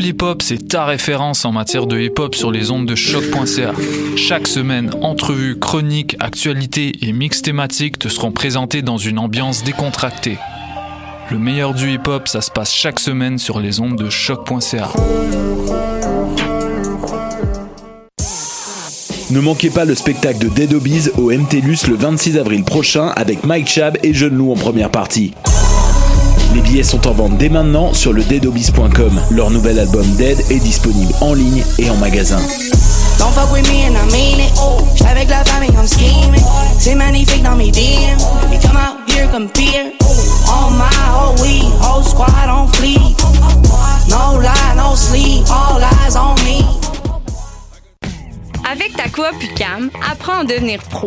Pool Hip Hop, c'est ta référence en matière de hip hop sur les ondes de choc.ca. Chaque semaine, entrevues, chroniques, actualités et mix thématiques te seront présentés dans une ambiance décontractée. Le meilleur du hip hop, ça se passe chaque semaine sur les ondes de choc.ca. Ne manquez pas le spectacle de Dead Obies au MTLUS le 26 avril prochain avec Mike Chab et Jeune Lou en première partie. Les billets sont en vente dès maintenant sur le deadobis.com. Leur nouvel album Dead est disponible en ligne et en magasin. Don't fuck with me and I mean it. J'suis avec la famille comme scheming. C'est magnifique dans mes DM. They come out here compete. On my whole weed, whole squad on fleek. No lie, no sleep, all eyes on me. Avec ta coop UCAM, apprends à devenir pro.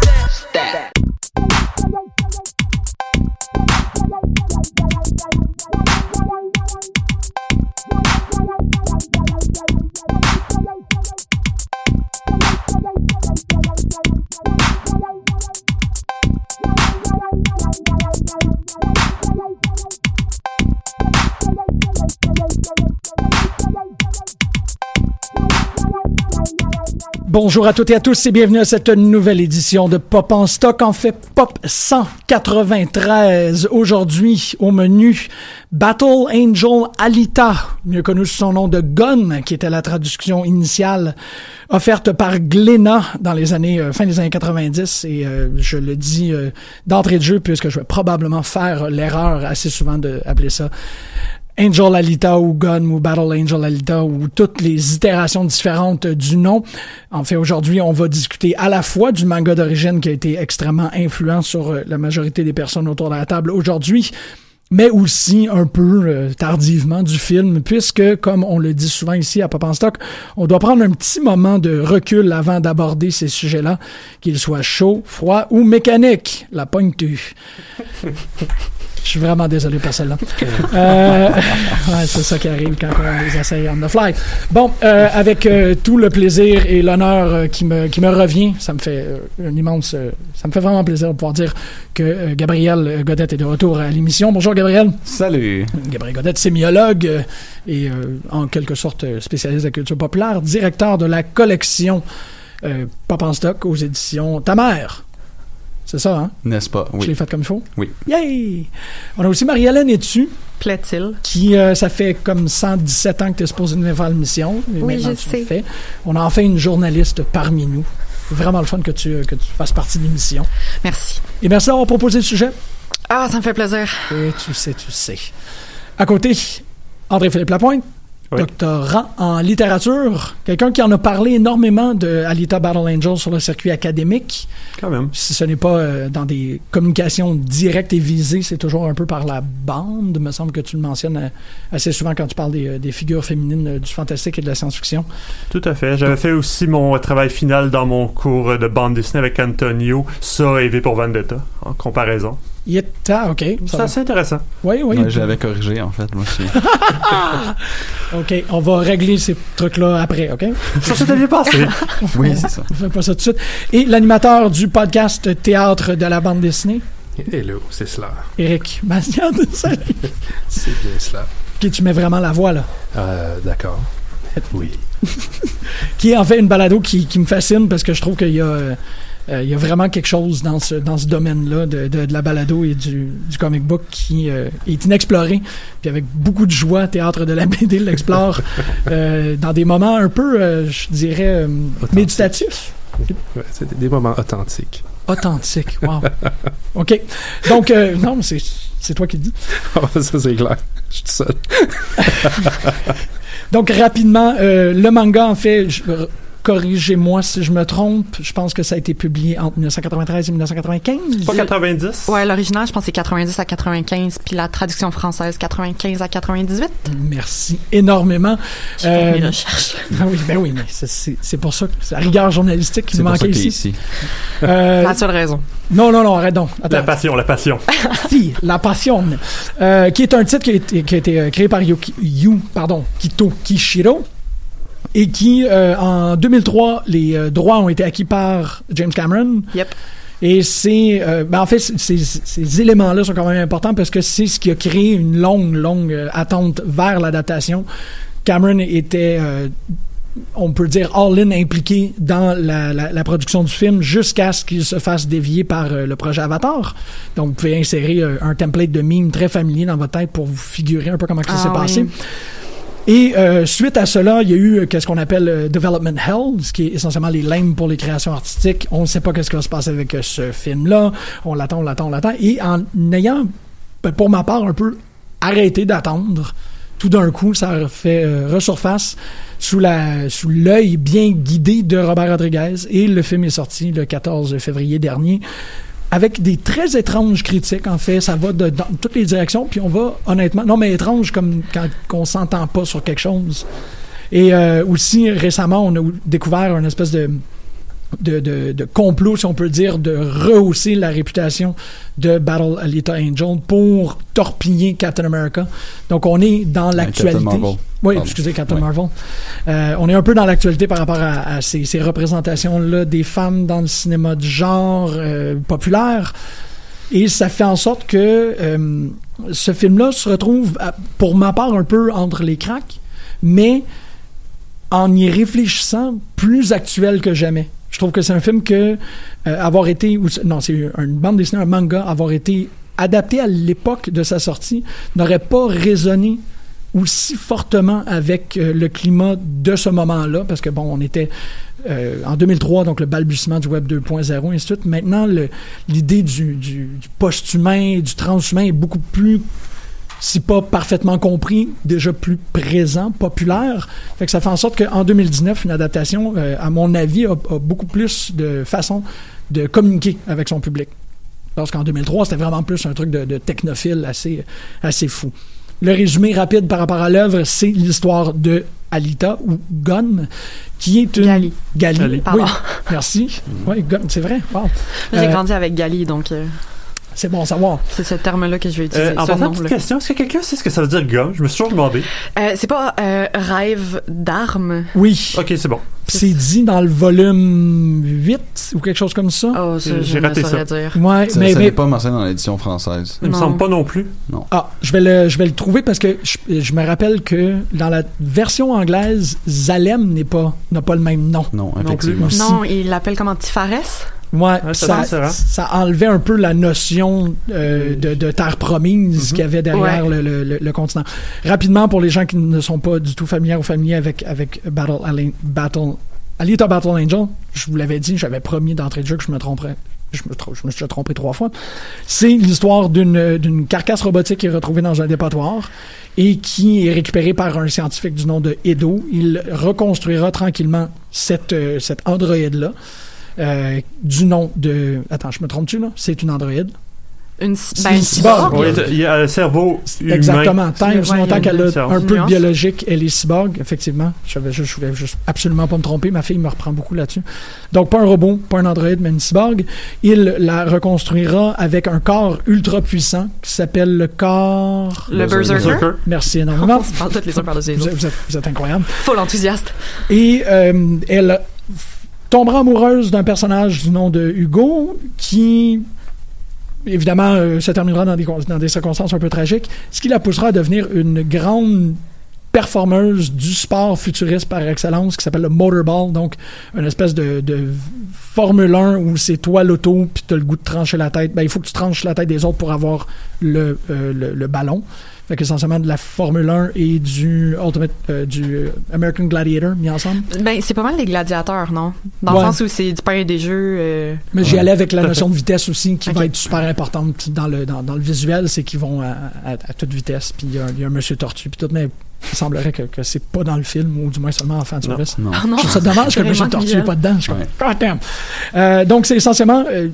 Bonjour à toutes et à tous et bienvenue à cette nouvelle édition de Pop en stock. En fait, Pop 193. Aujourd'hui, au menu, Battle Angel Alita, mieux connu sous son nom de Gun, qui était la traduction initiale offerte par Glénat dans les années, euh, fin des années 90. Et euh, je le dis euh, d'entrée de jeu puisque je vais probablement faire l'erreur assez souvent d'appeler ça Angel Alita ou Gun ou Battle Angel Alita ou toutes les itérations différentes du nom. En fait, aujourd'hui, on va discuter à la fois du manga d'origine qui a été extrêmement influent sur la majorité des personnes autour de la table aujourd'hui, mais aussi un peu euh, tardivement du film, puisque, comme on le dit souvent ici à Pop en Stock, on doit prendre un petit moment de recul avant d'aborder ces sujets-là, qu'ils soient chauds, froids ou mécaniques. La pointe-tue. Je suis vraiment désolé pour celle-là. Euh, ouais, c'est ça qui arrive quand on les essaye on the fly. Bon, euh, avec euh, tout le plaisir et l'honneur euh, qui me qui me revient, ça me fait euh, un immense, ça me fait vraiment plaisir de pouvoir dire que Gabriel Godette est de retour à l'émission. Bonjour Gabriel. Salut. Gabriel Godette, sémiologue et euh, en quelque sorte spécialiste de la culture populaire, directeur de la collection euh, Pop en stock aux éditions Ta mère. C'est ça, hein? N'est-ce pas? Je l'ai Oui. fait comme il faut? Oui. Yay! On a aussi Marie-Hélène Etu, Plaît-il? qui, euh, ça fait comme 117 ans que tu es supposé venir faire l'émission. Oui, je sais. On a enfin une journaliste parmi nous. C'est vraiment le fun que tu, que tu fasses partie de l'émission. Merci. Et merci d'avoir proposé le sujet. Ah, ça me fait plaisir. Et tu sais, tu sais. À côté, André-Philippe Lapointe, Oui. doctorant en littérature, quelqu'un qui en a parlé énormément de Alita Battle Angel sur le circuit académique. Quand même. Si ce n'est pas euh, dans des communications directes et visées, c'est toujours un peu par la bande. Il me semble que tu le mentionnes euh, assez souvent quand tu parles des, euh, des figures féminines du fantastique et de la science-fiction. Tout à fait. J'avais fait aussi mon travail final dans mon cours de bande dessinée avec Antonio, ça et V pour Vendetta, en comparaison. Yetta, ok. C'est Ça assez intéressant. Oui, oui. Ouais, J'avais corrigé, en fait, moi aussi. ok, on va régler ces trucs-là après, ok? Ça s'était bien passé. oui, c'est ça. On fait pas ça tout de suite. Et l'animateur du podcast Théâtre de la bande dessinée, Hello, c'est cela. Eric Mazian, C'est bien cela. qui tu mets vraiment la voix, là. Euh, D'accord. Oui. qui est en fait une balado qui, qui me fascine parce que je trouve qu'il y a, euh, il y a vraiment quelque chose dans ce, dans ce domaine-là de, de, de la balado et du, du comic book qui euh, est inexploré. Puis avec beaucoup de joie, Théâtre de la BD l'explore euh, dans des moments un peu, euh, je dirais, euh, méditatifs. Ouais, c'est des, moments authentiques. Authentique, wow. OK. Donc, euh, non, mais c'est, c'est toi qui le dis. Ah, ça, c'est clair. Je suis tout seul. Donc, rapidement, euh, le manga, en fait, je- euh, corrigez-moi si je me trompe, je pense que ça a été publié entre 1993 et 1995. Pas 90? Ouais, l'original, je pense que c'est 90 à 95, puis la traduction française, 95 à 98. Merci énormément. J'ai fait mes Euh, recherches. Ben oui, ben oui, mais c'est- pour ça que c'est la rigueur journalistique qui nous manquait ici. ici. Euh, La seule raison. non, non, non, arrête donc. La passion, la passion. Si, La Passion, euh, qui est un titre qui a été, qui a été, euh, créé par Yuki- Yu, pardon, Kito Kishiro, et qui, euh, en 2003, les euh, droits ont été acquis par James Cameron. Yep. Et c'est, euh, ben en fait, ces, ces éléments-là sont quand même importants parce que c'est ce qui a créé une longue, longue attente vers l'adaptation. Cameron était, on peut dire, all-in impliqué dans la, la- la production du film jusqu'à ce qu'il se fasse dévier par le projet Avatar. Donc, vous pouvez insérer un template de mime très familier dans votre tête pour vous figurer un peu comment ça Ah s'est oui. passé. Et euh, suite à cela, il y a eu euh, qu'est-ce qu'on appelle euh, Development Hell, ce qui est essentiellement les limbes pour les créations artistiques. On ne sait pas qu'est-ce qui va se passer avec euh, ce film-là. On l'attend, on l'attend, on l'attend. Et en ayant, ben, pour ma part, un peu arrêté d'attendre, tout d'un coup, ça fait euh, resurface sous la sous l'œil bien guidé de Robert Rodriguez. Et le film est sorti le 14 février dernier avec des très étranges critiques, en fait. Ça va de, dans toutes les directions, puis on va, honnêtement, non, mais étrange comme quand on s'entend pas sur quelque chose. Et euh, aussi, récemment, on a découvert une espèce de, de, de, de complot, si on peut dire, de rehausser la réputation de Battle Alita Angel pour torpiller Captain America. Donc, on est dans l'actualité. Oui, excusez, Captain Ouais. Marvel. Euh, on est un peu dans l'actualité par rapport à, à ces, ces représentations-là des femmes dans le cinéma de genre euh, populaire. Et ça fait en sorte que euh, ce film-là se retrouve, pour ma part, un peu entre les cracks, mais en y réfléchissant, plus actuel que jamais. Je trouve que c'est un film que euh, avoir été, ou- non, c'est une bande dessinée, un manga, avoir été adapté à l'époque de sa sortie, n'aurait pas résonné aussi fortement avec euh, le climat de ce moment-là, parce que bon, on était euh, en 2003, donc le balbutiement du Web 2.0, et ainsi de suite. Maintenant, l'idée du, du, du post-humain, du transhumain est beaucoup plus, si pas parfaitement compris, déjà plus présent, populaire. Fait que ça fait en sorte qu'en 2019, une adaptation, euh, à mon avis, a, a beaucoup plus de façons de communiquer avec son public. Parce qu'en 2003, c'était vraiment plus un truc de, de technophile assez, assez fou. Le résumé rapide par rapport à l'œuvre, c'est l'histoire de Alita ou Gon, qui est une Gali. Gali. Gali. Oui, merci. Oui, Gon, c'est vrai. Wow. J'ai Euh, grandi avec Gali, donc euh, c'est bon à savoir. c'est ce terme-là que je vais utiliser. Euh, en petite nom-là. question, est-ce que quelqu'un sait ce que ça veut dire gun? Je me suis toujours demandé. Euh, c'est pas euh, rêve d'armes. Oui, Ok, c'est bon. c'est dit dans le volume 8 ou quelque chose comme ça? Oh, ça, J'ai raté ça. dire. Ouais, Ça, mais, ça mais- n'est pas mentionné dans l'édition française. Il me Non. semble pas non plus. Ah, je vais le, je vais le trouver parce que je, je me rappelle que dans la version anglaise, Zalem n'est pas, n'a pas le même nom. Non, effectivement. Non, il l'appelle comme Antifares. Ouais, Ouais, ça différent. ça enlevait un peu la notion euh, de, de terre promise qu'il y avait derrière le, le- le- le continent. Rapidement, pour les gens qui ne sont pas du tout familiers ou familiers avec, avec Battle, Battle, Alita Battle Angel, je vous l'avais dit, j'avais promis d'entrée de jeu que je me tromperais. Je me, je me suis trompé trois fois. C'est l'histoire d'une carcasse robotique qui est retrouvée dans un dépotoir et qui est récupérée par un scientifique du nom de Edo. Il reconstruira tranquillement cette, euh, cette androïde-là. Euh, du nom de. Attends, je me trompe-tu, là? C'est une androïde? Une, ben, une cyborg. Oui, il y a le cerveau humain. Exactement. Tant Ouais, longtemps qu'elle a un peu de biologique, elle est cyborg, effectivement. Je je voulais juste absolument pas me tromper. Ma fille me reprend beaucoup là-dessus. Donc, pas un robot, pas un androïde, mais une cyborg. Il la reconstruira avec un corps ultra puissant qui s'appelle le corps. Le Berserker. Berserker. Merci énormément. On se parle toutes les uns par les Vous autres. êtes, vous êtes- vous êtes incroyable. Full enthousiaste. Et euh, elle tombera amoureuse d'un personnage du nom de Hugo qui, évidemment, euh, se terminera dans des, dans des circonstances un peu tragiques, ce qui la poussera à devenir une grande performeuse du sport futuriste par excellence qui s'appelle le motorball, donc une espèce de, Formule 1 où c'est toi l'auto puis t'as le goût de trancher la tête. Ben, il faut que tu tranches la tête des autres pour avoir le, euh, le ballon. Fait essentiellement de la Formule 1 et du Ultimate, euh, du euh, American Gladiator mis ensemble? Ben, c'est pas mal des gladiateurs, non? Dans Ouais. le sens où c'est du pain et des jeux. euh, Mais j'y allais avec la notion de vitesse aussi, qui va être super importante dans le, dans, dans le visuel, c'est qu'ils vont à, à- à toute vitesse, puis il y, a un- il y a un monsieur tortue, puis tout, mais il semblerait que, que c'est pas dans le film, ou du moins seulement en fan service. Non. Ah non. Je trouve ça dommage que le monsieur Vraiment tortue n'est pas dedans. Je suis comme, Ouais. God damn. Euh, donc, c'est essentiellement, euh,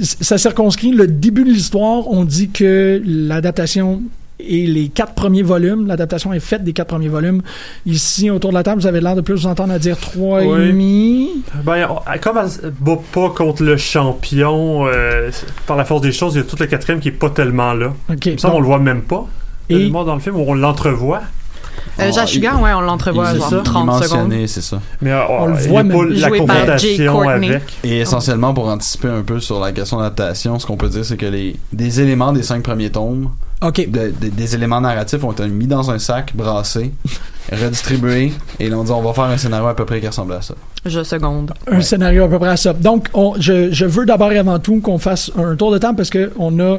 ça circonscrit le début de l'histoire. On dit que l'adaptation et les quatre premiers volumes, l'adaptation est faite des quatre premiers volumes. Ici, autour de la table, vous avez l'air de plus vous entendre à dire trois et demi. Ben, on- comme bat pas contre le champion, euh, par la force des choses, il y a tout le quatrième qui est pas tellement là. OK. Ça, donc- on le voit même pas. Et- dans le film où on l'entrevoit. Euh, Oh, Jashugan, ouais, on l'entrevoit genre il est 30 secondes. c'est ça. Mais euh, On le voit pas même. la confrontation avec. Et essentiellement, pour anticiper un peu sur la question d'adaptation, ce qu'on peut dire, c'est que les, des éléments des cinq premiers tomes, OK. de- de- des éléments narratifs ont été mis dans un sac, brassés, redistribués, et là, on dit on va faire un scénario à peu près qui ressemble à ça. Je seconde. un Ouais. scénario à peu près à ça. Donc, on- je, je veux d'abord et avant tout qu'on fasse un tour de temps parce que on a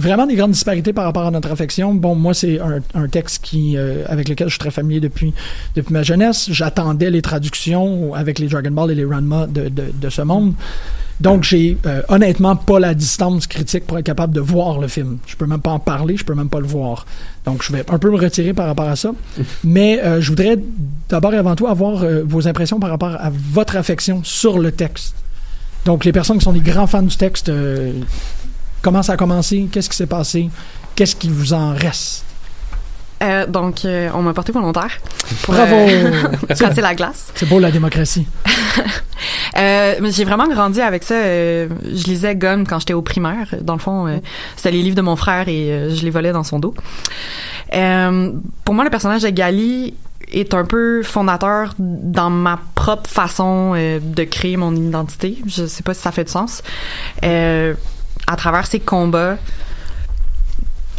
vraiment des grandes disparités par rapport à notre affection. Bon, moi, c'est un, un texte qui, euh, avec lequel je suis très familier depuis, depuis ma jeunesse. J'attendais les traductions avec les Dragon Ball et les Ranma de, de, de ce monde. Donc, j'ai euh, honnêtement pas la distance critique pour être capable de voir le film. Je peux même pas en parler, je peux même pas le voir. Donc, je vais un peu me retirer par rapport à ça. Mais euh, je voudrais d'abord et avant tout avoir euh, vos impressions par rapport à votre affection sur le texte. Donc, les personnes qui sont des grands fans du texte, comment ça a commencé? Qu'est-ce qui s'est passé? Qu'est-ce qui vous en reste? Euh, donc, euh, on m'a porté volontaire pour Bravo! euh, casser la glace. C'est beau la démocratie. Euh, mais j'ai vraiment grandi avec ça. je lisais Gun quand j'étais au primaire. Dans le fond, c'était les livres de mon frère et je les volais dans son dos. Pour moi, le personnage de Gali est un peu fondateur dans ma propre façon de créer mon identité. Je sais pas si ça fait du sens. À travers ses combats,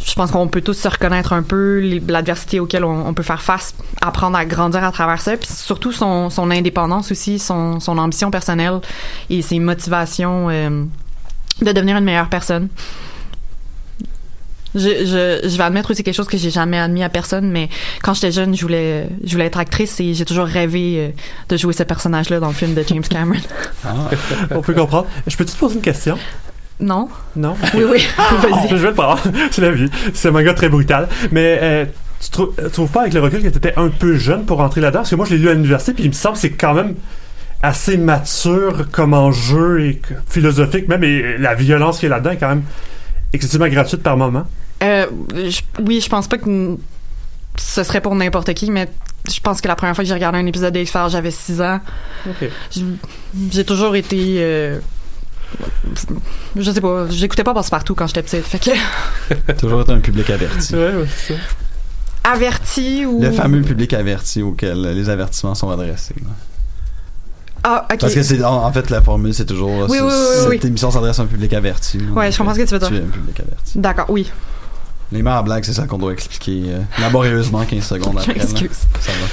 je pense qu'on peut tous se reconnaître un peu l'adversité auquel on, peut faire face, apprendre à grandir à travers ça, puis surtout son, indépendance aussi, son, ambition personnelle et ses motivations euh, de devenir une meilleure personne. Je, vais admettre aussi quelque chose que j'ai jamais admis à personne, mais quand j'étais jeune, je voulais, être actrice et j'ai toujours rêvé euh, de jouer ce personnage-là dans le film de James Cameron. On peut comprendre. Je peux te poser une question? Non? Non? Oui, oui. Vas-y. je vais le prendre. C'est la vie. C'est un manga très brutal. Mais euh, tu trou- euh, trouves pas avec le recul que t'étais un peu jeune pour rentrer là-dedans? Parce que moi, je l'ai lu à l'université, puis il me semble que c'est quand même assez mature comme enjeu et que- philosophique même, et la violence qui est là-dedans est quand même excessivement gratuite par moment. Euh, je- oui, je pense pas que ce serait pour n'importe qui, mais je pense que la première fois que j'ai regardé un épisode d'X-Files, j'avais 6 ans. J'ai toujours été... euh, je sais pas, j'écoutais pas Passe-Partout quand j'étais petite. Fait que... Toujours un public averti. Ouais, ouais, c'est ça. Averti ou... Le fameux public averti auquel les avertissements sont adressés. là. Ah, ok. Parce que c'est en, en fait la formule c'est toujours Oui, oui, oui, cette oui. émission s'adresse à un public averti. Ouais, je comprends ce que tu veux dire. Tu es un public averti. D'accord, oui. Les mères à blagues, c'est ça qu'on doit expliquer euh, laborieusement 15 secondes après. là. Excuse. Ça va.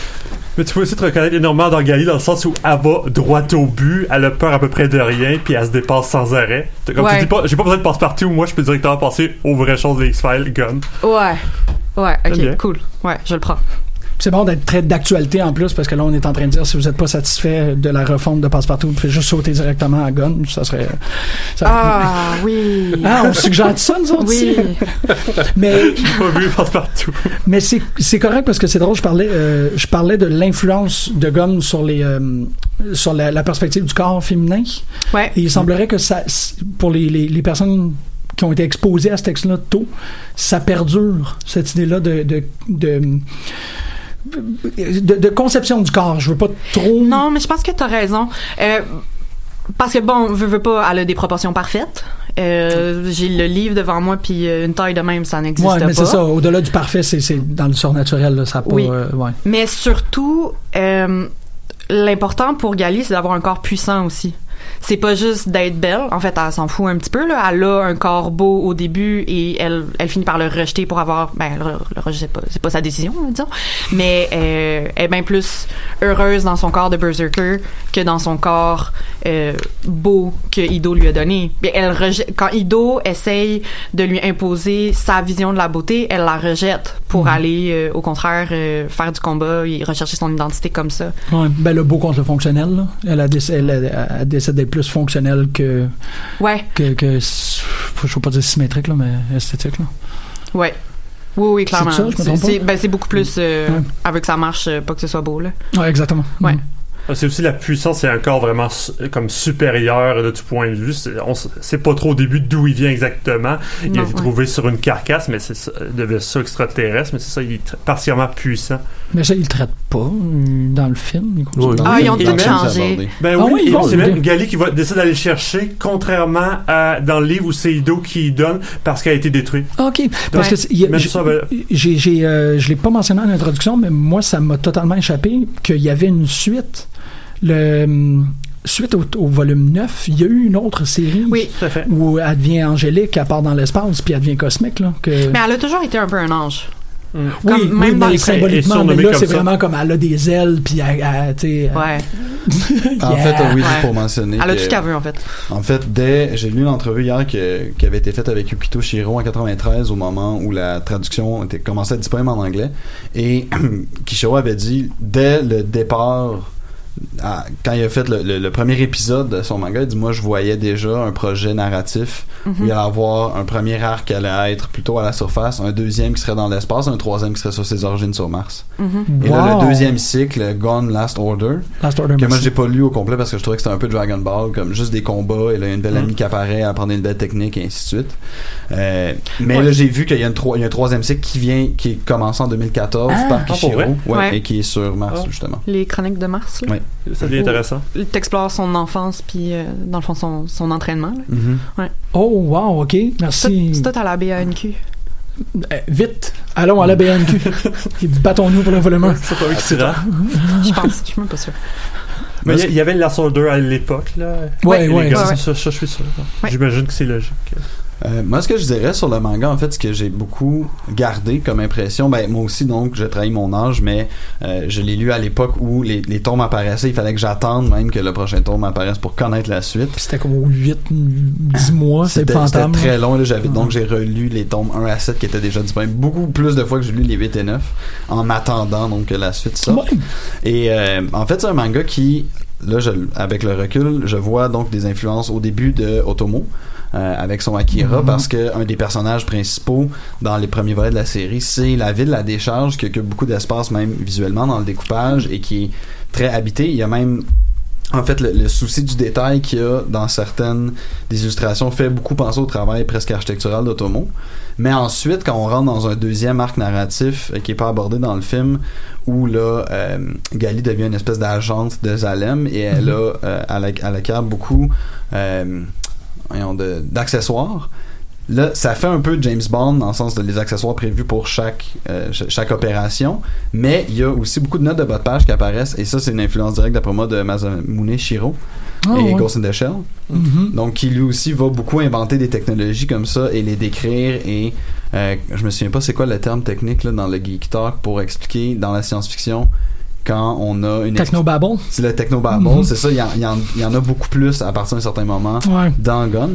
Mais tu peux aussi te reconnaître énormément dans Gali dans le sens où elle va droit au but, elle a peur à peu près de rien, puis elle se dépasse sans arrêt. Comme Ouais. tu dis pas, j'ai pas besoin de passe partout, moi je peux directement passer aux vraies choses des X-Files, gun. Ouais. Ouais, ok, cool. Ouais, je le prends. C'est bon d'être très d'actualité en plus, parce que là, on est en train de dire si vous n'êtes pas satisfait de la refonte de Passepartout, vous pouvez juste sauter directement à Gun. Ça serait. ça- Ah, oui. Ah, on suggère ça, nous autres? Oui. Mais pas vu passe partout. Mais c'est c'est correct parce que c'est drôle. Je parlais euh, je parlais de l'influence de Gunn sur les euh, sur la, la perspective du corps féminin. Ouais. Et il semblerait que ça pour les, les, les personnes qui ont été exposées à ce texte-là tôt, ça perdure cette idée-là de de, de de, de conception du corps. Je veux pas trop. Non, mais je pense que t'as raison. Euh, parce que bon, veut, veut pas, elle a des proportions parfaites. Euh, J'ai le livre devant moi, puis euh, une taille de même, ça n'existe Ouais, pas. mais c'est ça. Au-delà du parfait, c'est dans le surnaturel. Là, ça pas. Oui. euh, ouais. Mais surtout, l'important pour Gali, c'est d'avoir un corps puissant aussi. C'est pas juste d'être belle. En fait, elle s'en fout un petit peu. Là. Elle a un corps beau au début et elle, elle finit par le rejeter pour avoir. Ben, elle le rejet, c'est pas, c'est pas sa décision, disons. Mais euh, elle est bien plus heureuse dans son corps de berserker que dans son corps euh, beau que Ido lui a donné. Elle rejette, quand Ido essaye de lui imposer sa vision de la beauté, elle la rejette pour Mhm. aller, euh, au contraire, faire du combat et rechercher son identité comme ça. Ouais, ben le beau contre le fonctionnel. Là. Elle, a elle, a- elle décide d'être plus fonctionnelle que Ouais. que, que je veux pas dire symétrique là, mais esthétique là. Ouais. Oui, oui, clairement. C'est ça, ben, c'est beaucoup plus euh, Ouais. avec sa marche, euh, pas que ce soit beau, là. Ouais, exactement. Ouais. Ah, C'est aussi la puissance, c'est un corps vraiment comme supérieur de tout point de vue. On sait pas trop au début d'où il vient exactement. Il Non, a été ouais. trouvé sur une carcasse, mais c'est ça, de vaisseau extraterrestre, mais c'est ça, il est particulièrement puissant. Mais ça, ils le traitent pas euh, dans le film. ils continuent Oui. dans le Ah, film. ils ont tout même changé. Ben Ah oui, oui, et bon, c'est même Gali qui va décider d'aller le chercher, contrairement à dans le livre où c'est Ido qui donne parce qu'elle a été détruite. OK. Parce Ouais. que j'ai- ben- j'ai, euh, je l'ai pas mentionné en introduction, mais moi, ça m'a totalement échappé qu'il y avait une suite. Le, hum, suite au, au volume 9, il y a eu une autre série Oui. Où elle devient angélique, elle part dans l'espace, puis elle devient cosmique. Là, que... Mais elle a toujours été un peu un ange. Oui, comme oui, même dans mais les- symboliquement, mais là, c'est vraiment comme elle a des ailes, puis elle, elle, tu sais, Ouais. En fait, oui, juste Ouais. pour mentionner. Elle a tout ce qu'elle veut, en fait. En fait, dès j'ai lu une entrevue hier que- qui avait été faite avec Yukito Shiro en 93 au moment où la traduction était commençait à être disponible en anglais et Kishiro avait dit dès le départ à- quand il a fait le, le- le premier épisode de son manga, il dit moi je voyais déjà un projet narratif où il allait avoir un premier arc qui allait être plutôt à la surface, un deuxième qui serait dans l'espace, un troisième qui serait sur ses origines sur Mars. Et là le deuxième cycle, Gone Last Order, Last Order que moi j'ai pas lu au complet parce que je trouvais que c'était un peu Dragon Ball comme juste des combats et là il y a une belle Mm. amie qui apparaît à apprendre une belle technique et ainsi de suite Euh, mais Ouais. là j'ai vu qu'il y a, y un troisième cycle qui vient qui est commencé en 2014 Ah. par Ah, Kishiro vrai? ouais, Ouais. et qui est sur Mars Ah. justement Les chroniques de Mars, là? Ouais. Ça devient intéressant. T'explores son enfance, puis euh, dans le fond, son, son entraînement. là. Mhm. Oh, wow, OK. Merci. c'est tout à la BANQ. Euh, vite, allons à la BNQ. Et battons-nous pour le volume 1. C'est pas eux qui tirent. Je pense. Je suis même pas sûre. Mais il y y avait la Soldier à l'époque, là. Ouais, ouais. ouais, ouais. Ça, ça, je suis sûr. Ouais. J'imagine que c'est logique. Euh, moi, ce que je dirais sur le manga, en fait, ce que j'ai beaucoup gardé comme impression, ben moi aussi, donc, j'ai trahi mon âge, mais euh, je l'ai lu à l'époque où les, les tomes apparaissaient. Il fallait que j'attende même que le prochain tome apparaisse pour connaître la suite. C'était comme au 8, 10 mois, c'est C'était très long. Là, j'avais, donc, j'ai relu les tomes 1 à 7 qui étaient déjà disponibles. Beaucoup plus de fois que j'ai lu les 8 et 9 en attendant donc que la suite sorte. Ouais. Et euh, en fait, c'est un manga qui, là, je, avec le recul, je vois donc des influences au début de Otomo. Euh, avec son Akira Mhm. parce que un des personnages principaux dans les premiers volets de la série c'est la ville la décharge qui occupe beaucoup d'espace même visuellement dans le découpage et qui est très habitée il y a même en fait, le, le souci du détail qu'il y a dans certaines des illustrations fait beaucoup penser au travail presque architectural d'Otomo. Mais ensuite, quand on rentre dans un deuxième arc narratif euh, qui est pas abordé dans le film, où là, euh, Gali devient une espèce d'agente de Zalem et elle a euh, à, la, à la carte beaucoup euh, d'accessoires. Là, ça fait un peu James Bond dans le sens de les accessoires prévus pour chaque euh, ch- chaque opération, mais il y a aussi beaucoup de notes de bas de page qui apparaissent et ça c'est une influence directe d'après moi de Masamune Shiro Ah, et ouais. Ghost in the Shell. Mhm. Donc qui lui aussi va beaucoup inventer des technologies comme ça et les décrire et euh, je me souviens pas c'est quoi le terme technique là, dans le Geek Talk pour expliquer dans la science-fiction quand on a une Technobabble. c'est le technobabble, Mhm. c'est ça, il y, en- y y a beaucoup plus à partir d'un certain moment Ouais. dans Gun.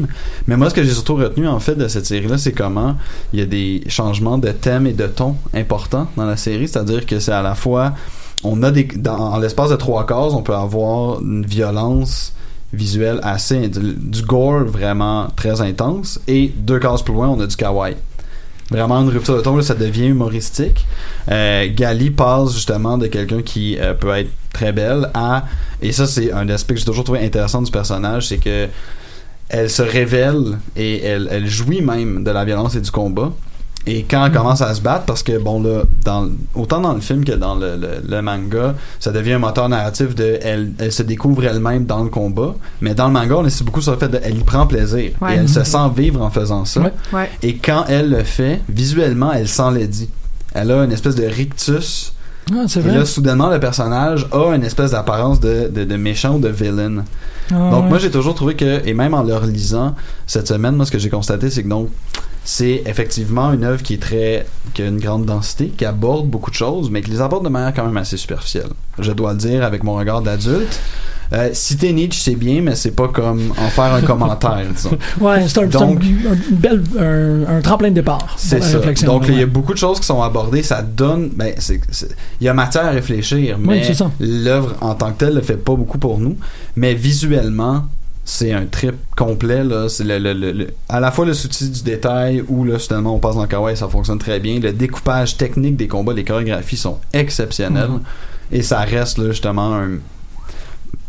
Mais moi, ce que j'ai surtout retenu, en fait, de cette série-là, c'est comment il y a des changements de thème et de ton importants dans la série. C'est-à-dire que c'est à la fois, on a des, dans, en l'espace de trois cases, on peut avoir une violence visuelle assez, du, du gore vraiment très intense, et deux cases plus loin, on a du kawaii. Vraiment une rupture de ton, ça devient humoristique. Euh, Gali passe justement de quelqu'un qui euh, peut être très belle à et ça c'est un aspect que j'ai toujours trouvé intéressant du personnage c'est que elle se révèle et elle, elle jouit même de la violence et du combat et quand elle commence à se battre parce que bon là dans autant dans le film que dans le, le- le manga ça devient un moteur narratif de elle, elle se découvre elle-même dans le combat mais dans le manga on insiste beaucoup sur le fait de elle y prend plaisir Ouais. et elle se sent vivre en faisant ça Ouais. Ouais. et quand elle le fait, visuellement, elle s'enlaidit. Elle a une espèce de rictus Ah, c'est Et vrai. là, soudainement, le personnage a une espèce d'apparence de, de, de méchant ou de villain. Ah, donc ouais. moi j'ai toujours trouvé que et même en le relisant cette semaine moi ce que j'ai constaté c'est que donc c'est effectivement une œuvre qui est très qui a une grande densité qui aborde beaucoup de choses mais qui les aborde de manière quand même assez superficielle je dois le dire avec mon regard d'adulte euh, citer Nietzsche c'est bien mais c'est pas comme en faire un commentaire disons Ouais, c'est un, un- Donc- un, une belle, un, un tremplin de départ. c'est ça. Donc, il y a beaucoup de choses qui sont abordées. Ça donne. Ben, il y a matière à réfléchir, mais l'œuvre en tant que telle ne fait pas beaucoup pour nous. Mais visuellement, c'est un trip complet. Là. C'est le, le- le- le- à la fois le souci du détail où là, finalement, on passe dans le kawaii, ça fonctionne très bien. Le découpage technique des combats, les chorégraphies sont exceptionnelles. Mhm. Et ça reste là, justement un-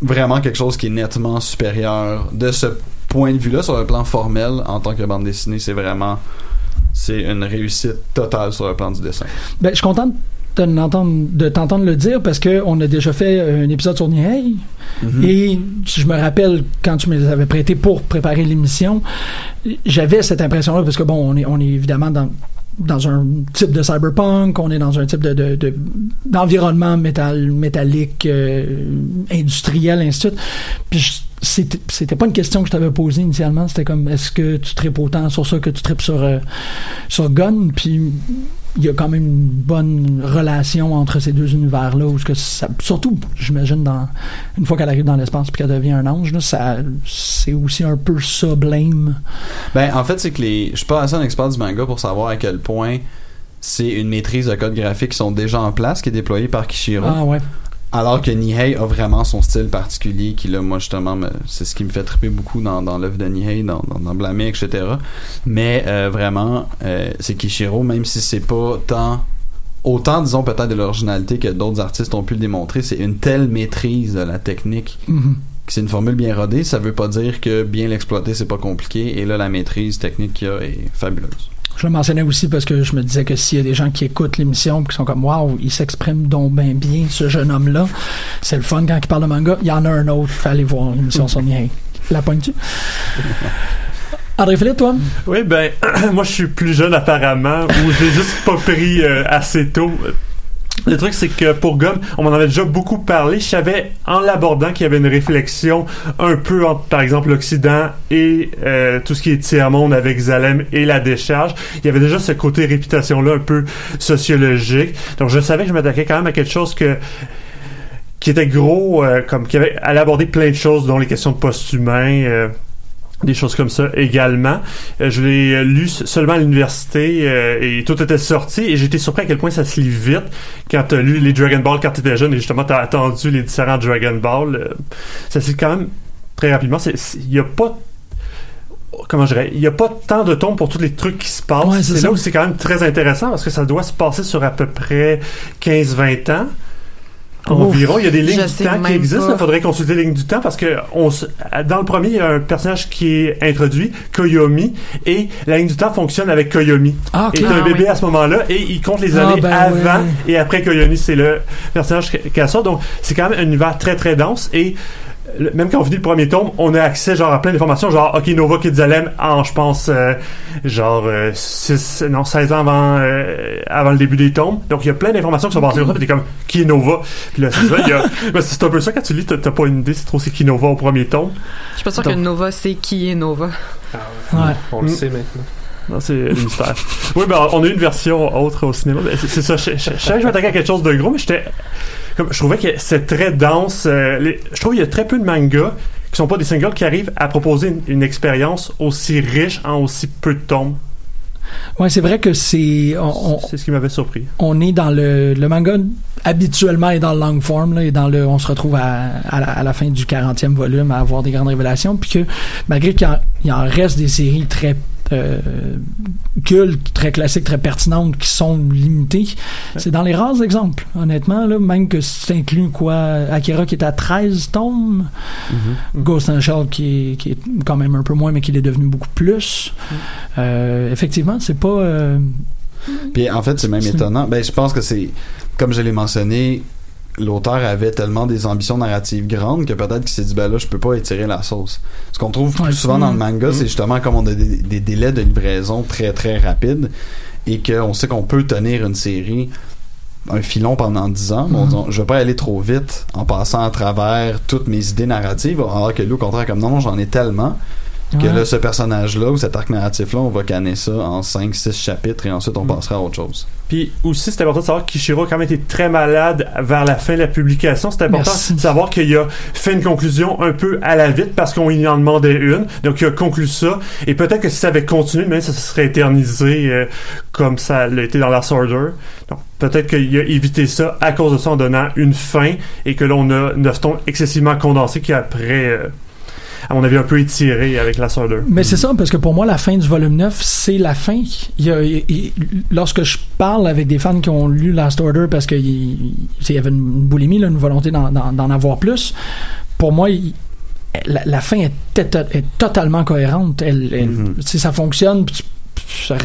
vraiment quelque chose qui est nettement supérieur de ce point de vue-là sur le plan formel en tant que bande dessinée. C'est vraiment c'est une réussite totale sur le plan du dessin. Ben, je suis content de de t'entendre le dire parce que on a déjà fait un épisode sur Nihei Mhm. et je me rappelle quand tu me les avais prêtés pour préparer l'émission, j'avais cette impression-là parce que bon, on est, on est évidemment dans dans un type de cyberpunk, on est dans un type de, de- de- d'environnement métal, métallique, euh, industriel, ainsi de suite. Puis c'était pas une question que je t'avais posée initialement, c'était comme est-ce que tu tripes autant sur ça que tu tripes sur, euh, sur Gun, puis il y a quand même une bonne relation entre ces deux univers-là, où ce que ça, surtout, j'imagine, dans, une fois qu'elle arrive dans l'espace puis qu'elle devient un ange, là, ça, c'est aussi un peu ça, blame. Ben, en fait, c'est que les. Je suis pas assez un expert du manga pour savoir à quel point c'est une maîtrise de codes graphiques qui sont déjà en place, qui est déployée par Kishiro. Ah ouais. Alors que Nihei a vraiment son style particulier, qui là, moi justement, me- c'est ce qui me fait triper beaucoup dans, dans l'œuvre de Nihei, dans, dans, dans Blamé, etc. Mais euh, vraiment, euh, c'est Kishiro, même si c'est pas tant autant, disons, peut-être de l'originalité que d'autres artistes ont pu le démontrer, c'est une telle maîtrise de la technique Mhm. que c'est une formule bien rodée. Ça veut pas dire que bien l'exploiter, c'est pas compliqué. Et là, la maîtrise technique qu'il y a est fabuleuse. Je le mentionnais aussi parce que je me disais que s'il y a des gens qui écoutent l'émission et qui sont comme Waouh, il s'exprime donc bien bien, ce jeune homme-là. C'est le fun quand il parle de manga. Il y en a un autre, fallait voir l'émission sur Nihei. La pointe-tu? André Philippe, toi? Oui, ben, moi, je suis plus jeune apparemment, ou je l'ai juste pas pris euh, assez tôt. Le truc, c'est que pour Gomme, on m'en avait déjà beaucoup parlé. Je savais, en l'abordant, qu'il y avait une réflexion un peu entre, par exemple, l'Occident et euh, tout ce qui est tiers-monde avec Zalem et la décharge. Il y avait déjà ce côté réputation-là un peu sociologique. Donc, je savais que je m'attaquais quand même à quelque chose que qui était gros, euh, comme qui avait allait aborder plein de choses, dont les questions de post-humain, euh, des choses comme ça également. Euh, je l'ai euh, lu seulement à l'université euh, et tout était sorti et été surpris à quel point ça se lit vite quand t'as lu les Dragon Ball quand t'étais jeune et justement t'as attendu les différents Dragon Ball. euh, ça se lit quand même très rapidement. Il y a pas comment je dirais, il y a pas tant de temps pour tous les trucs qui se passent. Ouais, c'est là où c'est quand même très intéressant parce que ça doit se passer sur à peu près 15-20 ans. Environ, il y a des lignes du temps qui existent. Il faudrait consulter les lignes du temps parce que on se- dans le premier, il y a un personnage qui est introduit, Koyomi, et la ligne du temps fonctionne avec Koyomi. Ah, ok. Et un Ah, bébé oui. à ce moment-là et il compte les Ah, années ben avant et après Koyomi, c'est le personnage a ça. Donc c'est quand même un univers très très dense et le- même quand on finit le premier tome, on a accès genre à plein d'informations, genre ok Nova Kidzalem en je pense euh, genre euh, six- non 16 ans avant euh, avant le début des tomes. Donc il y a plein d'informations qui sont basées sur ça, puis t'es comme qui est Nova? Puis là c'est ça, il y a ben, c'est un peu ça quand tu lis, t'as t'as pas une idée, c'est trop c'est qui Nova au premier tome. Je suis pas Donc- que Nova sait qui est Nova. Ouais. On le Mm. sait maintenant. Non, c'est le mystère. oui, ben, on a une version autre au cinéma. Ben, c'est, ça. Je, je, je savais que je m'attaquais à quelque chose de gros, mais j'étais. Comme, je trouvais que c'est très dense. euh, les- je trouve qu'il y a très peu de mangas qui sont pas des singles qui arrivent à proposer une, une expérience aussi riche en aussi peu de tomes. Ouais, c'est vrai que c'est. C'est ce qui m'avait surpris. on est dans le, le manga habituellement est dans le long form là, et dans le on se retrouve à, à, la, à la fin du 40e volume à avoir des grandes révélations puis que malgré qu'il y en, en reste des séries très euh, cultes, très classiques, très pertinentes qui sont limitées. C'est dans les rares exemples, honnêtement, là, même que si tu inclus quoi, Akira qui est à 13 tomes, Ghost in the Shell qui est, qui est quand même un peu moins, mais qui est devenu beaucoup plus. Euh, effectivement, c'est pas. euh, Puis en fait, c'est même étonnant. Ben, je pense que c'est, comme je l'ai mentionné, l'auteur avait tellement des ambitions narratives grandes que peut-être qu'il s'est dit, ben là, je peux pas étirer la sauce. Ce qu'on trouve Ouais, plus souvent dans le mm. manga, c'est justement comme on a des, des délais de livraison très très rapides et qu'on sait qu'on peut tenir une série un filon pendant 10 ans, mais on dit, je vais pas aller trop vite en passant à travers toutes mes idées narratives, alors que lui, au contraire, comme non, non, j'en ai tellement que Ouais. là, ce personnage-là ou cet arc narratif-là, on va canner ça en 5-6 chapitres et ensuite on Mm. passera à autre chose. Puis aussi, c'est important de savoir que Kishiro a quand même été très malade vers la fin de la publication. C'est important Merci. de savoir qu'il a fait une conclusion un peu à la vite parce qu'on lui en demandait une. Donc, il a conclu ça. Et peut-être que si ça avait continué, mais ça se serait éternisé euh, comme ça l'a été dans Last Order. Donc, peut-être qu'il a évité ça à cause de ça en donnant une fin et que là, on a neuf tomes excessivement condensés qui après, euh, à mon avis, un peu étiré avec Last Order. Mais c'est ça, parce que pour moi, la fin du volume 9, c'est la fin. Il y a- il- il- lorsque je parle avec des fans qui ont lu Last Order parce qu'il il y avait une boulimie, là, une volonté d'en- avoir plus, pour moi, la, la fin est, tot- est totalement cohérente. Elle, Mhm. sais, Ça fonctionne. puis tu- ça-